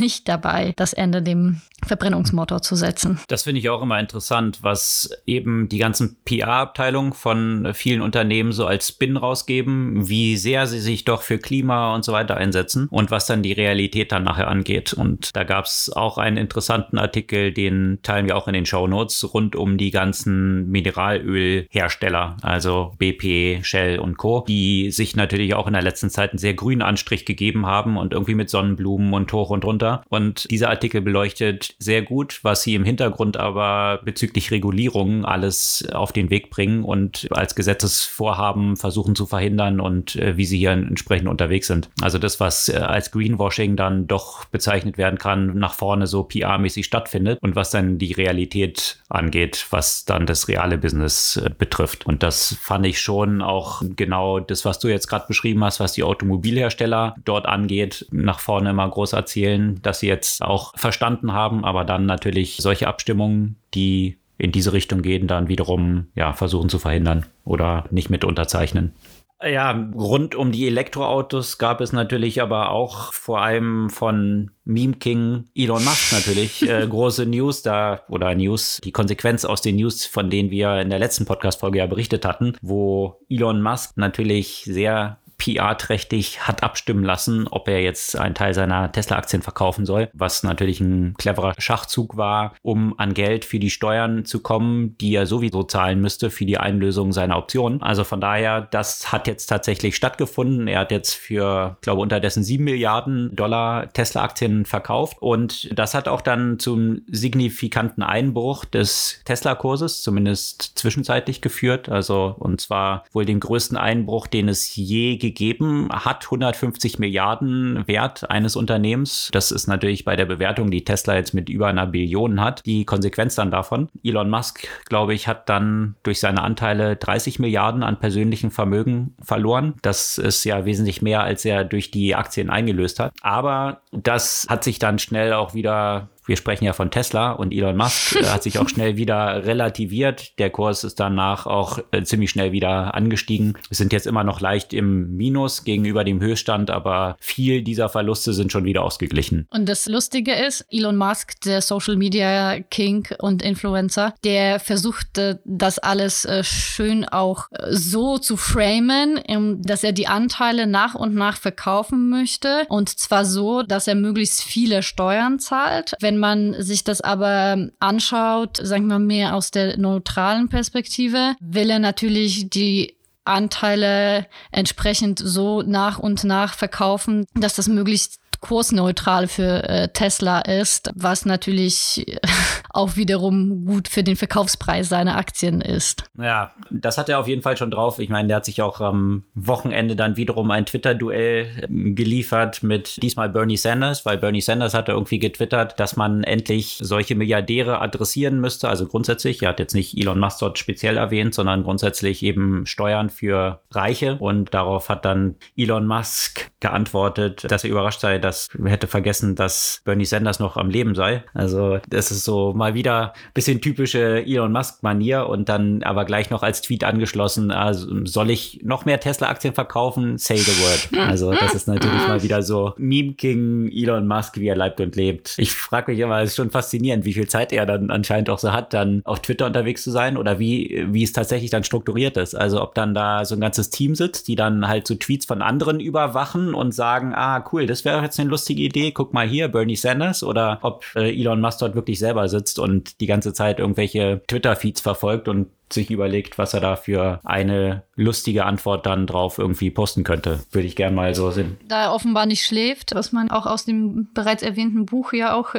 nicht dabei, das Ende dem Verbrennungsmotor zu setzen. Das finde ich auch immer interessant, was eben die ganzen PR-Abteilungen von vielen Unternehmen so als Spin rausgeben, wie sehr sie sich doch für Klima und so weiter einsetzen und was dann die Realität dann nachher angeht. Und da gab es auch einen interessanten Artikel, den teilen wir auch in den Show Notes, rund um die ganzen Mineralölhersteller, also BP, Shell und Co., die sich natürlich auch in der letzten Zeit einen sehr grünen Anstrich gegeben haben und irgendwie mit Sonnenblumen und hoch und runter. Und dieser Artikel beleuchtet sehr gut, was sie im Hintergrund aber bezüglich Regulierungen alles auf den Weg bringen und als Gesetzesvorhaben versuchen zu verhindern und äh, wie sie hier entsprechend unterwegs sind. Also das, was äh, als Greenwashing dann doch bezeichnet werden kann, nach vorne so PR-mäßig stattfindet und was dann die Realität angeht, was dann das reale Business äh, betrifft. Und das fand ich schon auch genau das, was du jetzt gerade beschrieben hast, was die Automobilhersteller dort angeht, nach vorne immer groß erzählen, dass sie jetzt auch verstanden haben, aber dann natürlich solche Abstimmungen, die in diese Richtung gehen, dann wiederum ja, versuchen zu verhindern oder nicht mit unterzeichnen. Ja, rund um die Elektroautos gab es natürlich aber auch vor allem von Meme King Elon Musk natürlich äh, große News da oder News, die Konsequenz aus den News, von denen wir in der letzten Podcast-Folge ja berichtet hatten, wo Elon Musk natürlich sehr PR-trächtig hat abstimmen lassen, ob er jetzt einen Teil seiner Tesla-Aktien verkaufen soll, was natürlich ein cleverer Schachzug war, um an Geld für die Steuern zu kommen, die er sowieso zahlen müsste für die Einlösung seiner Optionen. Also von daher, das hat jetzt tatsächlich stattgefunden. Er hat jetzt für, glaube unterdessen sieben Milliarden Dollar Tesla-Aktien verkauft und das hat auch dann zum signifikanten Einbruch des Tesla-Kurses, zumindest zwischenzeitlich geführt. Also und zwar wohl den größten Einbruch, den es je gegeben hat, 150 Milliarden Wert eines Unternehmens. Das ist natürlich bei der Bewertung, die Tesla jetzt mit über einer Billion hat, die Konsequenz dann davon. Elon Musk, glaube ich, hat dann durch seine Anteile 30 Milliarden an persönlichem Vermögen verloren. Das ist ja wesentlich mehr, als er durch die Aktien eingelöst hat. Aber das hat sich dann schnell auch wieder wir sprechen ja von Tesla und Elon Musk äh, hat sich auch schnell wieder relativiert. Der Kurs ist danach auch äh, ziemlich schnell wieder angestiegen. Wir sind jetzt immer noch leicht im Minus gegenüber dem Höchststand, aber viel dieser Verluste sind schon wieder ausgeglichen. Und das Lustige ist, Elon Musk, der Social Media King und Influencer, der versuchte das alles äh, schön auch äh, so zu framen, dass er die Anteile nach und nach verkaufen möchte. Und zwar so, dass er möglichst viele Steuern zahlt. Wenn wenn man sich das aber anschaut, sagen wir mehr aus der neutralen Perspektive, will er natürlich die Anteile entsprechend so nach und nach verkaufen, dass das möglichst kursneutral für äh, Tesla ist, was natürlich auch wiederum gut für den Verkaufspreis seiner Aktien ist. Ja, das hat er auf jeden Fall schon drauf. Ich meine, der hat sich auch am Wochenende dann wiederum ein Twitter-Duell ähm, geliefert mit diesmal Bernie Sanders, weil Bernie Sanders hatte irgendwie getwittert, dass man endlich solche Milliardäre adressieren müsste. Also grundsätzlich, er hat jetzt nicht Elon Musk dort speziell erwähnt, sondern grundsätzlich eben Steuern für Reiche. Und darauf hat dann Elon Musk geantwortet, dass er überrascht sei, dass er hätte vergessen, dass Bernie Sanders noch am Leben sei. Also das ist so mal wieder ein bisschen typische Elon Musk-Manier und dann aber gleich noch als Tweet angeschlossen, also soll ich noch mehr Tesla-Aktien verkaufen? Say the word. Also das ist natürlich mal wieder so Meme-King Elon Musk, wie er lebt und lebt. Ich frage mich immer, es ist schon faszinierend, wie viel Zeit er dann anscheinend auch so hat, dann auf Twitter unterwegs zu sein oder wie, wie es tatsächlich dann strukturiert ist. Also ob dann da so ein ganzes Team sitzt, die dann halt so Tweets von anderen überwachen und sagen, ah cool, das wäre jetzt eine lustige Idee, guck mal hier, Bernie Sanders oder ob äh, Elon Musk dort wirklich selber sitzt und die ganze Zeit irgendwelche Twitter-Feeds verfolgt und sich überlegt, was er da für eine lustige Antwort dann drauf irgendwie posten könnte. Würde ich gern mal so sehen. Da er offenbar nicht schläft, was man auch aus dem bereits erwähnten Buch ja auch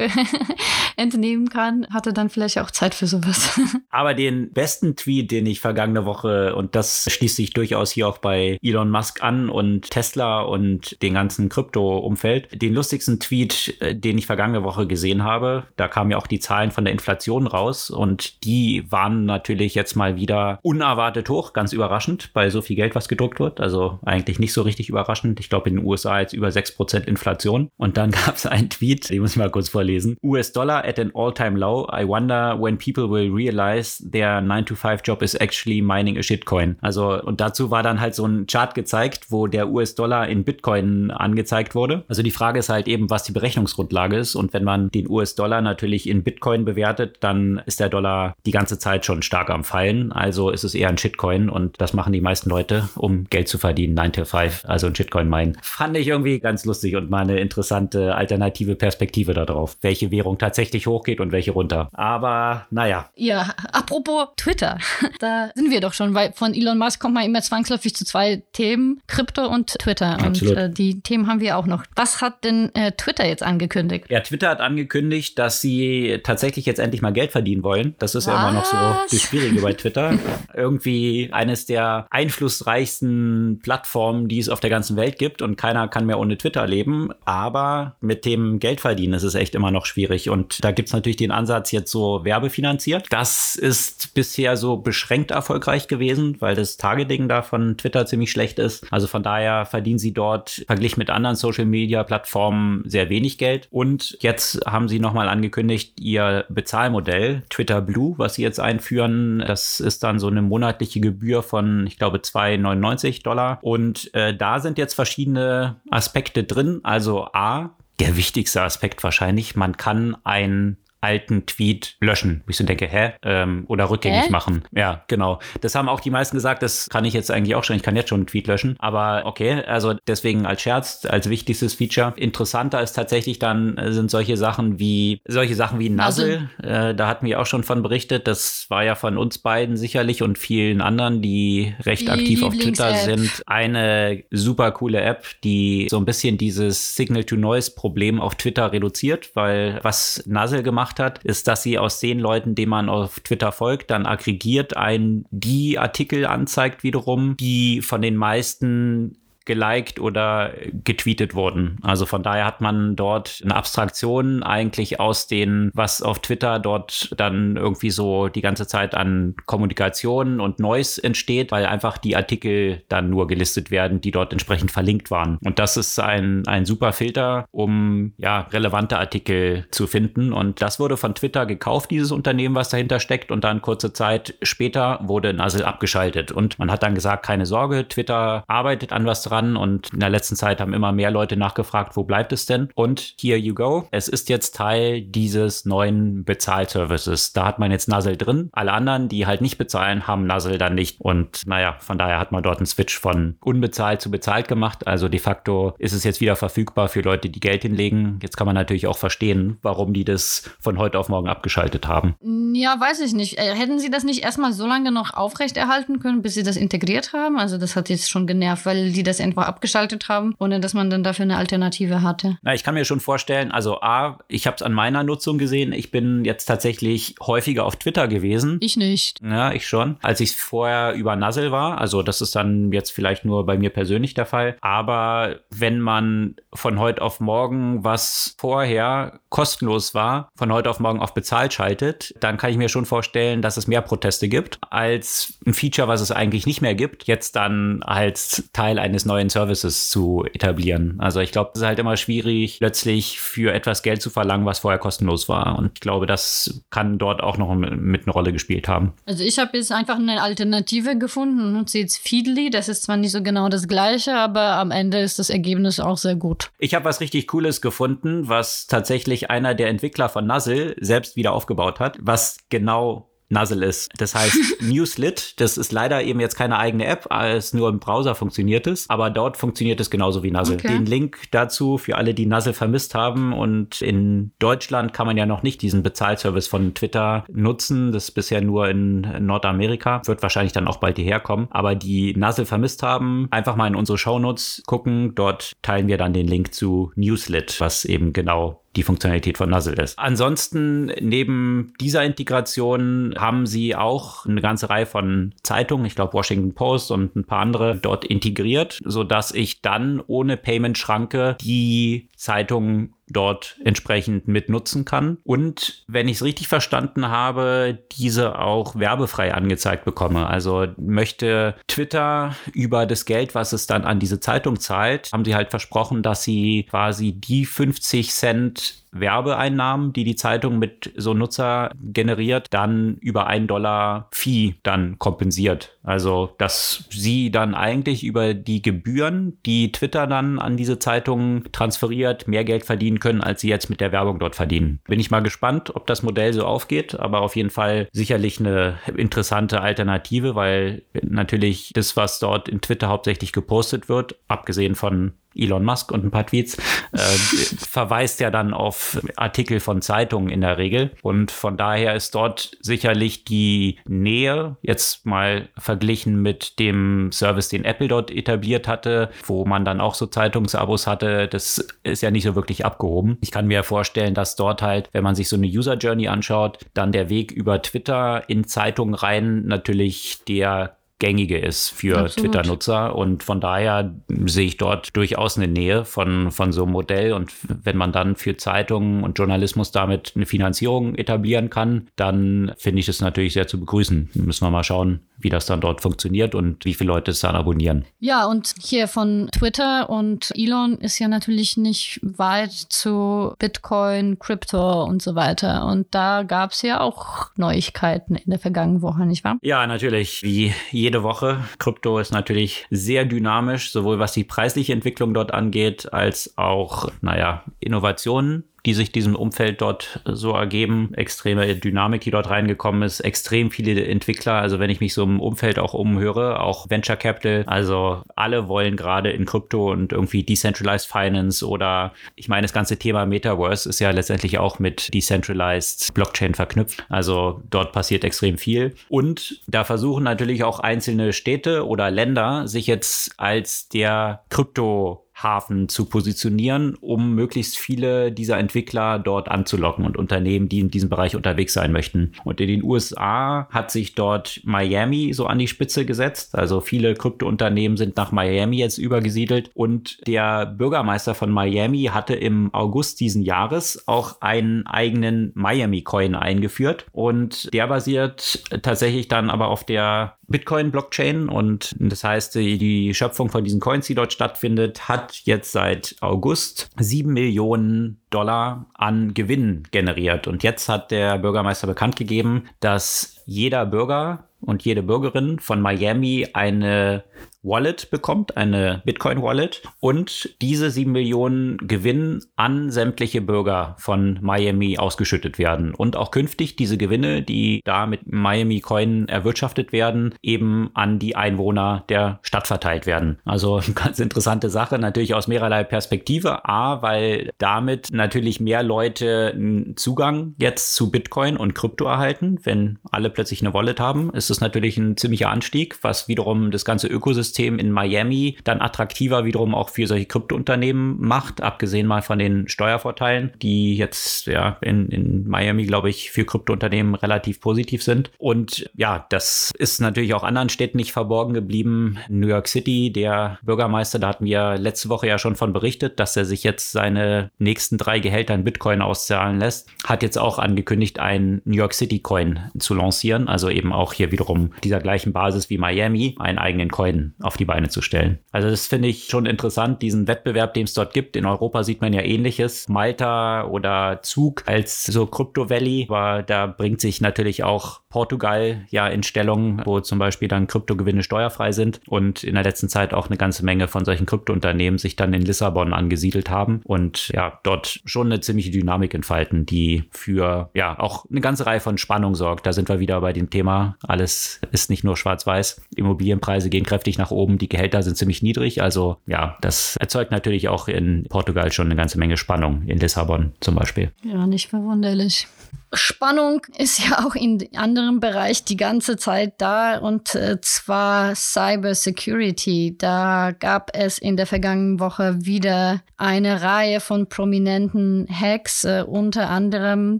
entnehmen kann, hatte dann vielleicht auch Zeit für sowas. Aber den besten Tweet, den ich vergangene Woche, und das schließt sich durchaus hier auch bei Elon Musk an und Tesla und den ganzen Krypto-Umfeld, den lustigsten Tweet, äh, den ich vergangene Woche gesehen habe, da kamen ja auch die Zahlen von der Inflation raus und die waren natürlich jetzt mal wieder unerwartet hoch, ganz überraschend bei so viel Geld, was gedruckt wird. Also eigentlich nicht so richtig überraschend. Ich glaube, in den USA jetzt über 6% Inflation. Und dann gab es einen Tweet, den muss ich mal kurz vorlesen. US-Dollar at an all-time low. I wonder when people will realize their 9-to-5-Job is actually mining a shitcoin. Also, und dazu war dann halt so ein Chart gezeigt, wo der US-Dollar in Bitcoin angezeigt wurde. Also die Frage ist halt eben, was die Berechnungsgrundlage ist. Und wenn man den US-Dollar natürlich in Bitcoin bewertet, dann ist der Dollar die ganze Zeit schon stark am Fallen. Also ist es eher ein Shitcoin und das machen die meisten Leute, um Geld zu verdienen. 9 to 5, also ein Shitcoin meinen. Fand ich irgendwie ganz lustig und mal eine interessante alternative Perspektive darauf, welche Währung tatsächlich hochgeht und welche runter. Aber naja. Ja, apropos Twitter, da sind wir doch schon, weil von Elon Musk kommt man immer zwangsläufig zu zwei Themen, Krypto und Twitter. Absolut. Und äh, die Themen haben wir auch noch. Was hat denn äh, Twitter jetzt angekündigt? Ja, Twitter hat angekündigt, dass sie tatsächlich jetzt endlich mal Geld verdienen wollen. Das ist Was? ja immer noch so das Schwierige bei Twitter. Irgendwie eines der einflussreichsten Plattformen, die es auf der ganzen Welt gibt und keiner kann mehr ohne Twitter leben. Aber mit dem Geldverdienen ist es echt immer noch schwierig. Und da gibt es natürlich den Ansatz jetzt so werbefinanziert. Das ist bisher so beschränkt erfolgreich gewesen, weil das Targeting da von Twitter ziemlich schlecht ist. Also von daher verdienen sie dort verglichen mit anderen Social Media Plattformen sehr wenig Geld. Und jetzt haben sie nochmal angekündigt, ihr Bezahlmodell Twitter Blue, was sie jetzt einführen, das ist dann so eine monatliche Gebühr von, ich glaube, 2,99 Dollar. Und äh, da sind jetzt verschiedene Aspekte drin. Also A, der wichtigste Aspekt wahrscheinlich, man kann ein alten Tweet löschen. Ich so denke, hä? Ähm, oder rückgängig hä? machen. Ja, genau. Das haben auch die meisten gesagt, das kann ich jetzt eigentlich auch schon. Ich kann jetzt schon einen Tweet löschen. Aber okay, also deswegen als Scherz, als wichtigstes Feature. Interessanter ist tatsächlich dann, äh, sind solche Sachen wie, solche Sachen wie Nuzzle. Äh, da hatten wir auch schon von berichtet. Das war ja von uns beiden sicherlich und vielen anderen, die recht die aktiv auf Twitter sind. Eine super coole App, die so ein bisschen dieses Signal-to-Noise-Problem auf Twitter reduziert, weil was Nuzzle gemacht gemacht hat, ist, dass sie aus den Leuten, denen man auf Twitter folgt, dann aggregiert ein die Artikel anzeigt wiederum, die von den meisten geliked oder getweetet wurden. Also von daher hat man dort eine Abstraktion eigentlich aus den, was auf Twitter dort dann irgendwie so die ganze Zeit an Kommunikation und Noise entsteht, weil einfach die Artikel dann nur gelistet werden, die dort entsprechend verlinkt waren. Und das ist ein, ein super Filter, um ja relevante Artikel zu finden. Und das wurde von Twitter gekauft, dieses Unternehmen, was dahinter steckt. Und dann kurze Zeit später wurde Nuzzle abgeschaltet. Und man hat dann gesagt, keine Sorge, Twitter arbeitet an was dran dran und in der letzten Zeit haben immer mehr Leute nachgefragt, wo bleibt es denn? Und here you go. Es ist jetzt Teil dieses neuen Bezahlservices. Da hat man jetzt Nuzzle drin. Alle anderen, die halt nicht bezahlen, haben Nuzzle dann nicht. Und naja, von daher hat man dort einen Switch von unbezahlt zu bezahlt gemacht. Also de facto ist es jetzt wieder verfügbar für Leute, die Geld hinlegen. Jetzt kann man natürlich auch verstehen, warum die das von heute auf morgen abgeschaltet haben. Ja, weiß ich nicht. Äh, hätten sie das nicht erstmal so lange noch aufrechterhalten können, bis sie das integriert haben? Also das hat jetzt schon genervt, weil die das einfach abgeschaltet haben, ohne dass man dann dafür eine Alternative hatte. Na, ich kann mir schon vorstellen, also A, ich habe es an meiner Nutzung gesehen. Ich bin jetzt tatsächlich häufiger auf Twitter gewesen. Ich nicht. Ja, ich schon. Als ich vorher über Nuzzle war. Also das ist dann jetzt vielleicht nur bei mir persönlich der Fall. Aber wenn man von heute auf morgen, was vorher kostenlos war, von heute auf morgen auf bezahlt schaltet, dann kann ich mir schon vorstellen, dass es mehr Proteste gibt als ein Feature, was es eigentlich nicht mehr gibt, jetzt dann als Teil eines neuen neuen Services zu etablieren. Also ich glaube, es ist halt immer schwierig, plötzlich für etwas Geld zu verlangen, was vorher kostenlos war. Und ich glaube, das kann dort auch noch mit eine Rolle gespielt haben. Also ich habe jetzt einfach eine Alternative gefunden und nutze jetzt Feedly. Das ist zwar nicht so genau das gleiche, aber am Ende ist das Ergebnis auch sehr gut. Ich habe was richtig Cooles gefunden, was tatsächlich einer der Entwickler von Nuzzle selbst wieder aufgebaut hat, was genau Nuzzle ist. Das heißt Newslit, das ist leider eben jetzt keine eigene App, als nur im Browser funktioniert es, aber dort funktioniert es genauso wie Nuzzle. Okay. Den Link dazu für alle, die Nuzzle vermisst haben und in Deutschland kann man ja noch nicht diesen Bezahlservice von Twitter nutzen, das ist bisher nur in Nordamerika, wird wahrscheinlich dann auch bald hierher kommen, aber die Nuzzle vermisst haben, einfach mal in unsere Shownotes gucken, dort teilen wir dann den Link zu Newslit, was eben genau die Funktionalität von Nuzzle ist. Ansonsten, neben dieser Integration haben sie auch eine ganze Reihe von Zeitungen, ich glaube Washington Post und ein paar andere dort integriert, sodass ich dann ohne Payment-Schranke die Zeitungen dort entsprechend mitnutzen kann. Und wenn ich es richtig verstanden habe, diese auch werbefrei angezeigt bekomme. Also möchte Twitter über das Geld, was es dann an diese Zeitung zahlt, haben sie halt versprochen, dass sie quasi die 50 Cent Werbeeinnahmen, die die Zeitung mit so Nutzer generiert, dann über einen Dollar Fee dann kompensiert. Also, dass sie dann eigentlich über die Gebühren, die Twitter dann an diese Zeitung transferiert, mehr Geld verdienen können, als sie jetzt mit der Werbung dort verdienen. Bin ich mal gespannt, ob das Modell so aufgeht, aber auf jeden Fall sicherlich eine interessante Alternative, weil natürlich das, was dort in Twitter hauptsächlich gepostet wird, abgesehen von Elon Musk und ein paar Tweets, äh, verweist ja dann auf Artikel von Zeitungen in der Regel. Und von daher ist dort sicherlich die Nähe jetzt mal verglichen mit dem Service, den Apple dort etabliert hatte, wo man dann auch so Zeitungsabos hatte, das ist ja nicht so wirklich abgehoben. Ich kann mir vorstellen, dass dort halt, wenn man sich so eine User Journey anschaut, dann der Weg über Twitter in Zeitungen rein natürlich der gängige ist für Twitter-Nutzer. Und von daher sehe ich dort durchaus eine Nähe von, von so einem Modell. Und wenn man dann für Zeitungen und Journalismus damit eine Finanzierung etablieren kann, dann finde ich es natürlich sehr zu begrüßen. Müssen wir mal schauen, wie das dann dort funktioniert und wie viele Leute es dann abonnieren. Ja, und hier von Twitter und Elon ist ja natürlich nicht weit zu Bitcoin, Krypto und so weiter. Und da gab es ja auch Neuigkeiten in der vergangenen Woche, nicht wahr? Ja, natürlich. Wie jede Woche. Krypto ist natürlich sehr dynamisch, sowohl was die preisliche Entwicklung dort angeht, als auch, naja, Innovationen die sich diesem Umfeld dort so ergeben. Extreme Dynamik, die dort reingekommen ist, extrem viele Entwickler. Also wenn ich mich so im Umfeld auch umhöre, auch Venture Capital, also alle wollen gerade in Krypto und irgendwie Decentralized Finance oder ich meine, das ganze Thema Metaverse ist ja letztendlich auch mit Decentralized Blockchain verknüpft. Also dort passiert extrem viel. Und da versuchen natürlich auch einzelne Städte oder Länder sich jetzt als der Krypto Hafen zu positionieren, um möglichst viele dieser Entwickler dort anzulocken und Unternehmen, die in diesem Bereich unterwegs sein möchten. Und in den USA hat sich dort Miami so an die Spitze gesetzt. Also viele Kryptounternehmen sind nach Miami jetzt übergesiedelt und der Bürgermeister von Miami hatte im August diesen Jahres auch einen eigenen Miami Coin eingeführt und der basiert tatsächlich dann aber auf der Bitcoin-Blockchain und das heißt, die Schöpfung von diesen Coins, die dort stattfindet, hat jetzt seit August sieben Millionen Dollar an Gewinn generiert. Und jetzt hat der Bürgermeister bekannt gegeben, dass jeder Bürger und jede Bürgerin von Miami eine Wallet bekommt, eine Bitcoin-Wallet und diese sieben Millionen Gewinn an sämtliche Bürger von Miami ausgeschüttet werden und auch künftig diese Gewinne, die da mit Miami Coin erwirtschaftet werden, eben an die Einwohner der Stadt verteilt werden. Also ganz interessante Sache, natürlich aus mehrerlei Perspektive. A, weil damit natürlich mehr Leute Zugang jetzt zu Bitcoin und Krypto erhalten. Wenn alle plötzlich eine Wallet haben, ist es natürlich ein ziemlicher Anstieg, was wiederum das ganze Ökosystem Ökosystem in Miami dann attraktiver wiederum auch für solche Kryptounternehmen macht, abgesehen mal von den Steuervorteilen, die jetzt ja in, in Miami, glaube ich, für Kryptounternehmen relativ positiv sind. Und ja, das ist natürlich auch anderen Städten nicht verborgen geblieben. New York City, der Bürgermeister, da hatten wir letzte Woche ja schon von berichtet, dass er sich jetzt seine nächsten drei Gehälter in Bitcoin auszahlen lässt, hat jetzt auch angekündigt, einen New York City Coin zu lancieren. Also eben auch hier wiederum dieser gleichen Basis wie Miami, einen eigenen Coin auf die Beine zu stellen. Also das finde ich schon interessant, diesen Wettbewerb, den es dort gibt. In Europa sieht man ja ähnliches. Malta oder Zug als so Crypto Valley, aber da bringt sich natürlich auch Portugal ja in Stellung, wo zum Beispiel dann Kryptogewinne steuerfrei sind und in der letzten Zeit auch eine ganze Menge von solchen Kryptounternehmen sich dann in Lissabon angesiedelt haben und ja, dort schon eine ziemliche Dynamik entfalten, die für ja auch eine ganze Reihe von Spannung sorgt. Da sind wir wieder bei dem Thema. Alles ist nicht nur schwarz-weiß. Immobilienpreise gehen kräftig nach oben, die Gehälter sind ziemlich niedrig. Also ja, das erzeugt natürlich auch in Portugal schon eine ganze Menge Spannung, in Lissabon zum Beispiel. Ja, nicht verwunderlich. Spannung ist ja auch in anderen Bereich die ganze Zeit da und äh, zwar Cyber Security. Da gab es in der vergangenen Woche wieder eine Reihe von prominenten Hacks. Äh, unter anderem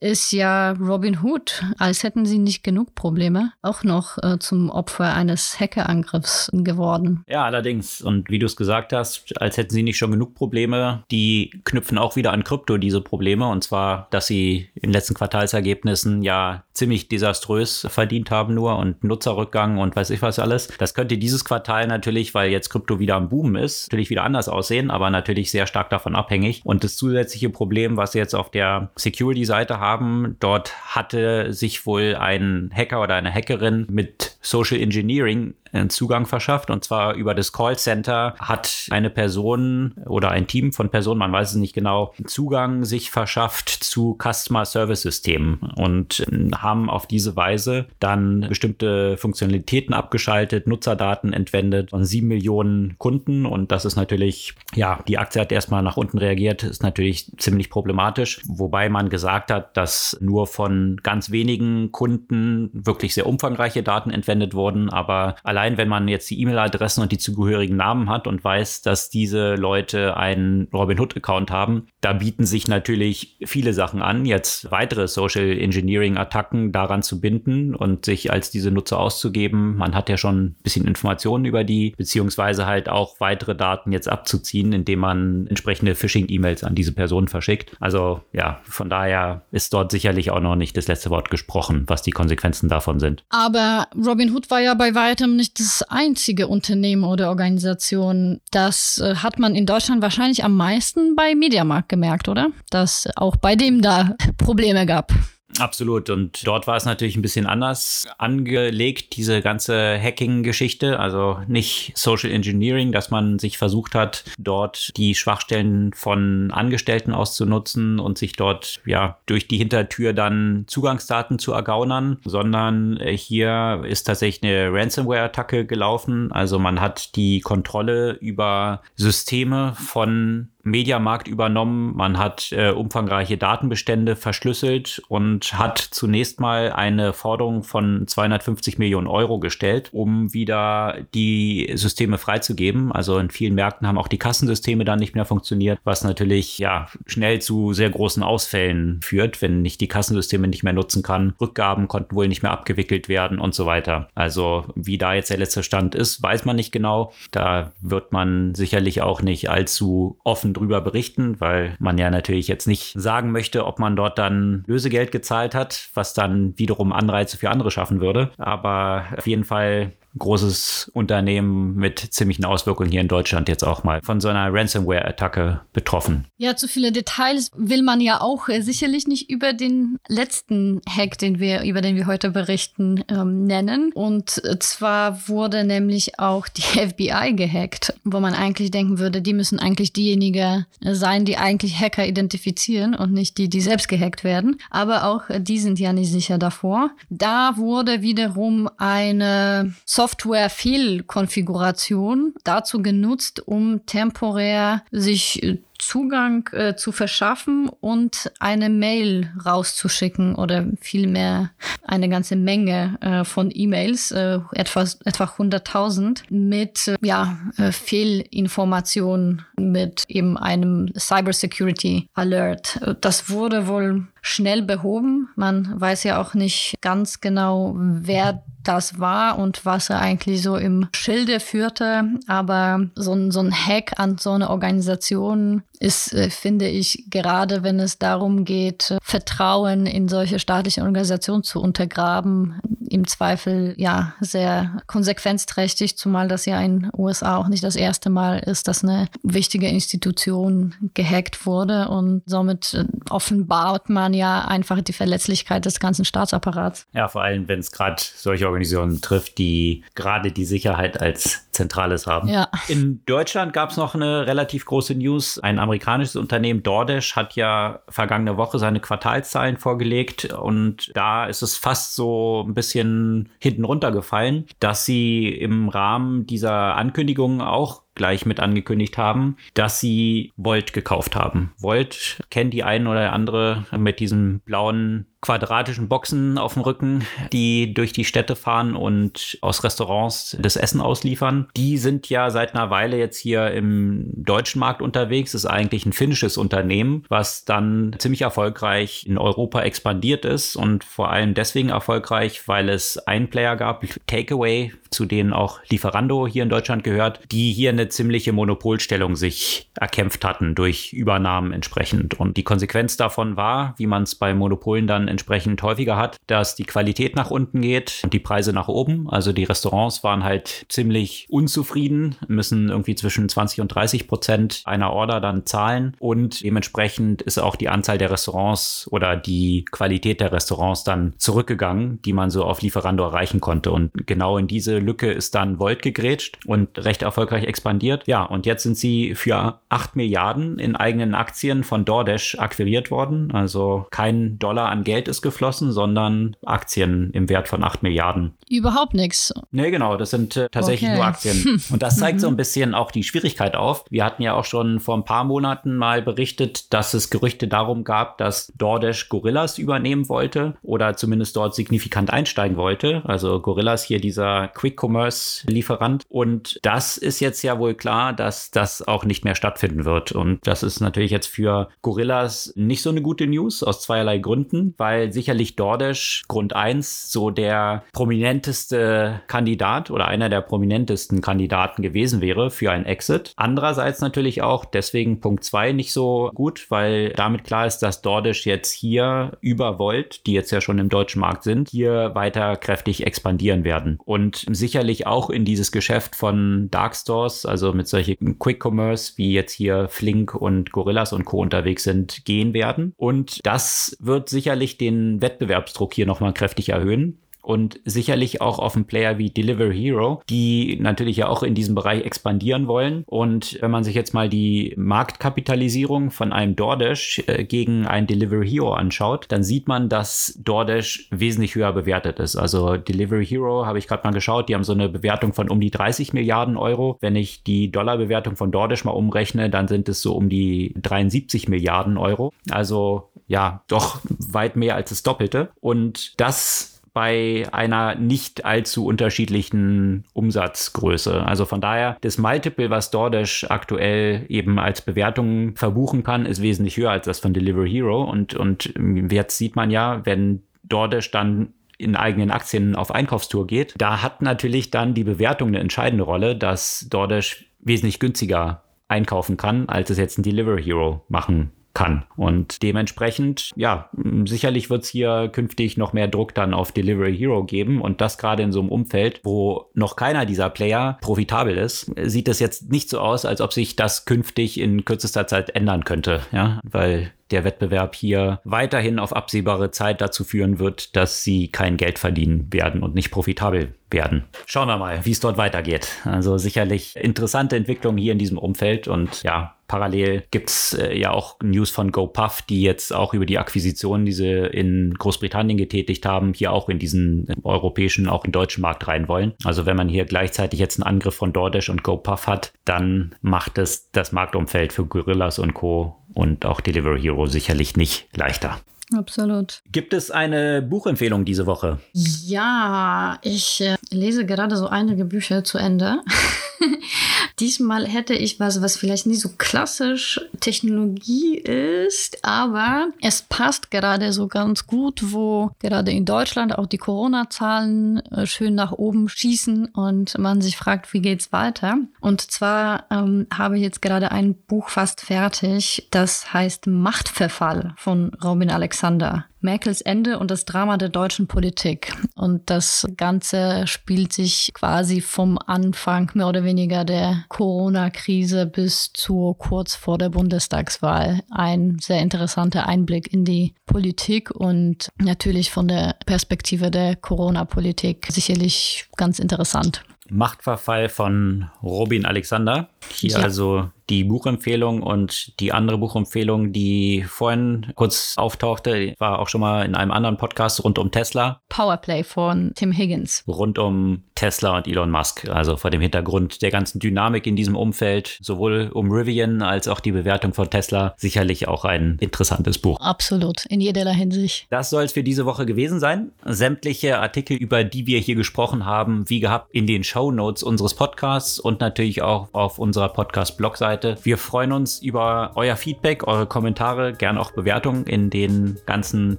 ist ja Robin Hood, als hätten sie nicht genug Probleme, auch noch äh, zum Opfer eines Hackerangriffs geworden. Ja, allerdings. Und wie du es gesagt hast, als hätten sie nicht schon genug Probleme, die knüpfen auch wieder an Krypto diese Probleme. Und zwar, dass sie im letzten Quartalsergebnissen ja ziemlich desaströs verdient haben nur und Nutzerrückgang und weiß ich was alles. Das könnte dieses Quartal natürlich, weil jetzt Krypto wieder am Boom ist, natürlich wieder anders aussehen, aber natürlich sehr stark davon abhängig. Und das zusätzliche Problem, was sie jetzt auf der Security-Seite haben, dort hatte sich wohl ein Hacker oder eine Hackerin mit Social Engineering einen Zugang verschafft. Und zwar über das Callcenter hat eine Person oder ein Team von Personen, man weiß es nicht genau, Zugang sich verschafft zu Customer Service Systemen und haben auf diese Weise dann bestimmte Funktionalitäten abgeschaltet, Nutzerdaten entwendet von sieben Millionen Kunden. Und das ist natürlich, ja, die Aktie hat erstmal nach unten reagiert, ist natürlich ziemlich problematisch, wobei man gesagt hat, dass nur von ganz wenigen Kunden wirklich sehr umfangreiche Daten entwendet wurden, aber allein allein wenn man jetzt die E-Mail-Adressen und die zugehörigen Namen hat und weiß, dass diese Leute einen Robinhood-Account haben, da bieten sich natürlich viele Sachen an, jetzt weitere Social Engineering-Attacken daran zu binden und sich als diese Nutzer auszugeben. Man hat ja schon ein bisschen Informationen über die, beziehungsweise halt auch weitere Daten jetzt abzuziehen, indem man entsprechende Phishing-E-Mails an diese Personen verschickt. Also ja, von daher ist dort sicherlich auch noch nicht das letzte Wort gesprochen, was die Konsequenzen davon sind. Aber Robinhood war ja bei weitem nicht das einzige Unternehmen oder Organisation. Das äh, hat man in Deutschland wahrscheinlich am meisten bei Mediamarkt gemerkt, oder? Dass auch bei dem da Probleme gab. Absolut. Und dort war es natürlich ein bisschen anders angelegt, diese ganze Hacking-Geschichte. Also nicht Social Engineering, dass man sich versucht hat, dort die Schwachstellen von Angestellten auszunutzen und sich dort ja durch die Hintertür dann Zugangsdaten zu ergaunern, sondern hier ist tatsächlich eine Ransomware-Attacke gelaufen. Also man hat die Kontrolle über Systeme von Mediamarkt übernommen. Man hat äh, umfangreiche Datenbestände verschlüsselt und hat zunächst mal eine Forderung von 250 Millionen Euro gestellt, um wieder die Systeme freizugeben. Also in vielen Märkten haben auch die Kassensysteme dann nicht mehr funktioniert, was natürlich ja schnell zu sehr großen Ausfällen führt, wenn ich die Kassensysteme nicht mehr nutzen kann. Rückgaben konnten wohl nicht mehr abgewickelt werden und so weiter. Also wie da jetzt der letzte Stand ist, weiß man nicht genau. Da wird man sicherlich auch nicht allzu offen drüber berichten, weil man ja natürlich jetzt nicht sagen möchte, ob man dort dann Lösegeld gezahlt hat, was dann wiederum Anreize für andere schaffen würde. Aber auf jeden Fall großes Unternehmen mit ziemlichen Auswirkungen hier in Deutschland jetzt auch mal von so einer Ransomware-Attacke betroffen. Ja, zu viele Details will man ja auch äh, sicherlich nicht über den letzten Hack, den wir, über den wir heute berichten, ähm, nennen. Und äh, zwar wurde nämlich auch die FBI gehackt, wo man eigentlich denken würde, die müssen eigentlich diejenigen sein, die eigentlich Hacker identifizieren und nicht die, die selbst gehackt werden. Aber auch äh, die sind ja nicht sicher davor. Da wurde wiederum eine Software Software-Fehlkonfiguration dazu genutzt, um temporär sich äh, Zugang äh, zu verschaffen und eine Mail rauszuschicken oder vielmehr eine ganze Menge äh, von E-Mails, äh, etwa, etwa 100.000, mit äh, ja, äh, Fehlinformationen, mit eben einem Cybersecurity Alert. Das wurde wohl schnell behoben. Man weiß ja auch nicht ganz genau, wer das war und was er eigentlich so im Schilde führte. Aber so ein, so ein Hack an so eine Organisation ist, äh, finde ich, gerade wenn es darum geht, Vertrauen in solche staatlichen Organisationen zu untergraben, im Zweifel ja sehr konsequenzträchtig, zumal das ja in USA auch nicht das erste Mal ist, dass eine wichtige Institution gehackt wurde und somit äh, offenbart man ja einfach die Verletzlichkeit des ganzen Staatsapparats. Ja, vor allem, wenn es gerade solche Organisationen trifft, die gerade die Sicherheit als Zentrales haben. Ja. In Deutschland gab es noch eine relativ große News. Ein amerikanisches Unternehmen, DoorDash, hat ja vergangene Woche seine Quartalszahlen vorgelegt und da ist es fast so ein bisschen hinten runtergefallen, dass sie im Rahmen dieser Ankündigungen auch gleich mit angekündigt haben, dass sie Volt gekauft haben. Volt kennt die ein oder andere mit diesem blauen quadratischen Boxen auf dem Rücken, die durch die Städte fahren und aus Restaurants das Essen ausliefern. Die sind ja seit einer Weile jetzt hier im deutschen Markt unterwegs. Das ist eigentlich ein finnisches Unternehmen, was dann ziemlich erfolgreich in Europa expandiert ist und vor allem deswegen erfolgreich, weil es einen Player gab, Takeaway, zu denen auch Lieferando hier in Deutschland gehört, die hier eine ziemliche Monopolstellung sich erkämpft hatten durch Übernahmen entsprechend. Und die Konsequenz davon war, wie man es bei Monopolen dann entsprechend häufiger hat, dass die Qualität nach unten geht und die Preise nach oben. Also die Restaurants waren halt ziemlich unzufrieden, müssen irgendwie zwischen 20 und 30 Prozent einer Order dann zahlen und dementsprechend ist auch die Anzahl der Restaurants oder die Qualität der Restaurants dann zurückgegangen, die man so auf Lieferando erreichen konnte. Und genau in diese Lücke ist dann Volt gegrätscht und recht erfolgreich expandiert. Ja, und jetzt sind sie für 8 Milliarden in eigenen Aktien von DoorDash akquiriert worden. Also kein Dollar an Geld ist geflossen, sondern Aktien im Wert von 8 Milliarden. Überhaupt nichts. Nee, genau, das sind äh, tatsächlich okay. nur Aktien. Und das zeigt so ein bisschen auch die Schwierigkeit auf. Wir hatten ja auch schon vor ein paar Monaten mal berichtet, dass es Gerüchte darum gab, dass DoorDash Gorillas übernehmen wollte oder zumindest dort signifikant einsteigen wollte. Also Gorillas hier dieser Quick-Commerce-Lieferant. Und das ist jetzt ja wohl klar, dass das auch nicht mehr stattfinden wird. Und das ist natürlich jetzt für Gorillas nicht so eine gute News aus zweierlei Gründen, weil sicherlich DoorDash Grund 1 so der prominenteste Kandidat oder einer der prominentesten Kandidaten gewesen wäre für ein Exit. Andererseits natürlich auch deswegen Punkt 2 nicht so gut, weil damit klar ist, dass DoorDash jetzt hier über Volt, die jetzt ja schon im deutschen Markt sind, hier weiter kräftig expandieren werden. Und sicherlich auch in dieses Geschäft von Dark Stores, also mit solchen Quick Commerce wie jetzt hier Flink und Gorillas und Co. unterwegs sind, gehen werden. Und das wird sicherlich den Wettbewerbsdruck hier nochmal kräftig erhöhen und sicherlich auch auf einen Player wie Delivery Hero, die natürlich ja auch in diesem Bereich expandieren wollen. Und wenn man sich jetzt mal die Marktkapitalisierung von einem DoorDash äh, gegen ein Delivery Hero anschaut, dann sieht man, dass DoorDash wesentlich höher bewertet ist. Also Delivery Hero habe ich gerade mal geschaut, die haben so eine Bewertung von um die 30 Milliarden Euro. Wenn ich die Dollarbewertung von DoorDash mal umrechne, dann sind es so um die 73 Milliarden Euro. Also ja, doch weit mehr als das Doppelte. Und das bei einer nicht allzu unterschiedlichen Umsatzgröße. Also von daher, das Multiple, was DoorDash aktuell eben als Bewertung verbuchen kann, ist wesentlich höher als das von Delivery Hero. Und, und jetzt sieht man ja, wenn DoorDash dann in eigenen Aktien auf Einkaufstour geht, da hat natürlich dann die Bewertung eine entscheidende Rolle, dass DoorDash wesentlich günstiger einkaufen kann, als es jetzt ein Delivery Hero machen kann. Und dementsprechend, ja, sicherlich wird es hier künftig noch mehr Druck dann auf Delivery Hero geben. Und das gerade in so einem Umfeld, wo noch keiner dieser Player profitabel ist, sieht es jetzt nicht so aus, als ob sich das künftig in kürzester Zeit ändern könnte. Ja, weil der Wettbewerb hier weiterhin auf absehbare Zeit dazu führen wird, dass sie kein Geld verdienen werden und nicht profitabel werden. Schauen wir mal, wie es dort weitergeht. Also sicherlich interessante Entwicklung hier in diesem Umfeld und ja, parallel gibt es äh, ja auch News von GoPuff, die jetzt auch über die Akquisition, die sie in Großbritannien getätigt haben, hier auch in diesen europäischen, auch in deutschen Markt rein wollen. Also wenn man hier gleichzeitig jetzt einen Angriff von DoorDash und GoPuff hat, dann macht es das Marktumfeld für Gorillas und Co und auch Delivery Hero sicherlich nicht leichter. Absolut. Gibt es eine Buchempfehlung diese Woche? Ja, ich äh, lese gerade so einige Bücher zu Ende. Diesmal hätte ich was, was vielleicht nicht so klassisch Technologie ist, aber es passt gerade so ganz gut, wo gerade in Deutschland auch die Corona-Zahlen äh, schön nach oben schießen und man sich fragt, wie geht's weiter? Und zwar ähm, habe ich jetzt gerade ein Buch fast fertig, das heißt Machtverfall von Robin Alexander. Merkels Ende und das Drama der deutschen Politik. Und das Ganze spielt sich quasi vom Anfang mehr oder weniger der Corona-Krise bis zu kurz vor der Bundestagswahl. Ein sehr interessanter Einblick in die Politik und natürlich von der Perspektive der Corona-Politik sicherlich ganz interessant. Machtverfall von Robin Alexander. Hier ja. also die Buchempfehlung und die andere Buchempfehlung, die vorhin kurz auftauchte, war auch schon mal in einem anderen Podcast rund um Tesla. Powerplay von Tim Higgins. Rund um Tesla und Elon Musk. Also vor dem Hintergrund der ganzen Dynamik in diesem Umfeld, sowohl um Rivian als auch die Bewertung von Tesla, sicherlich auch ein interessantes Buch. Absolut, in jeder Hinsicht. Das soll es für diese Woche gewesen sein. Sämtliche Artikel, über die wir hier gesprochen haben, wie gehabt in den Show Notes unseres Podcasts und natürlich auch auf unserer Podcast-Blog-Seite. Wir freuen uns über euer Feedback, eure Kommentare, gern auch Bewertungen in den ganzen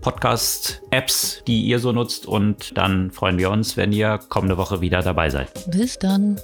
Podcast-Apps, die ihr so nutzt. Und dann freuen wir uns, wenn ihr kommende Woche wieder dabei seid. Bis dann.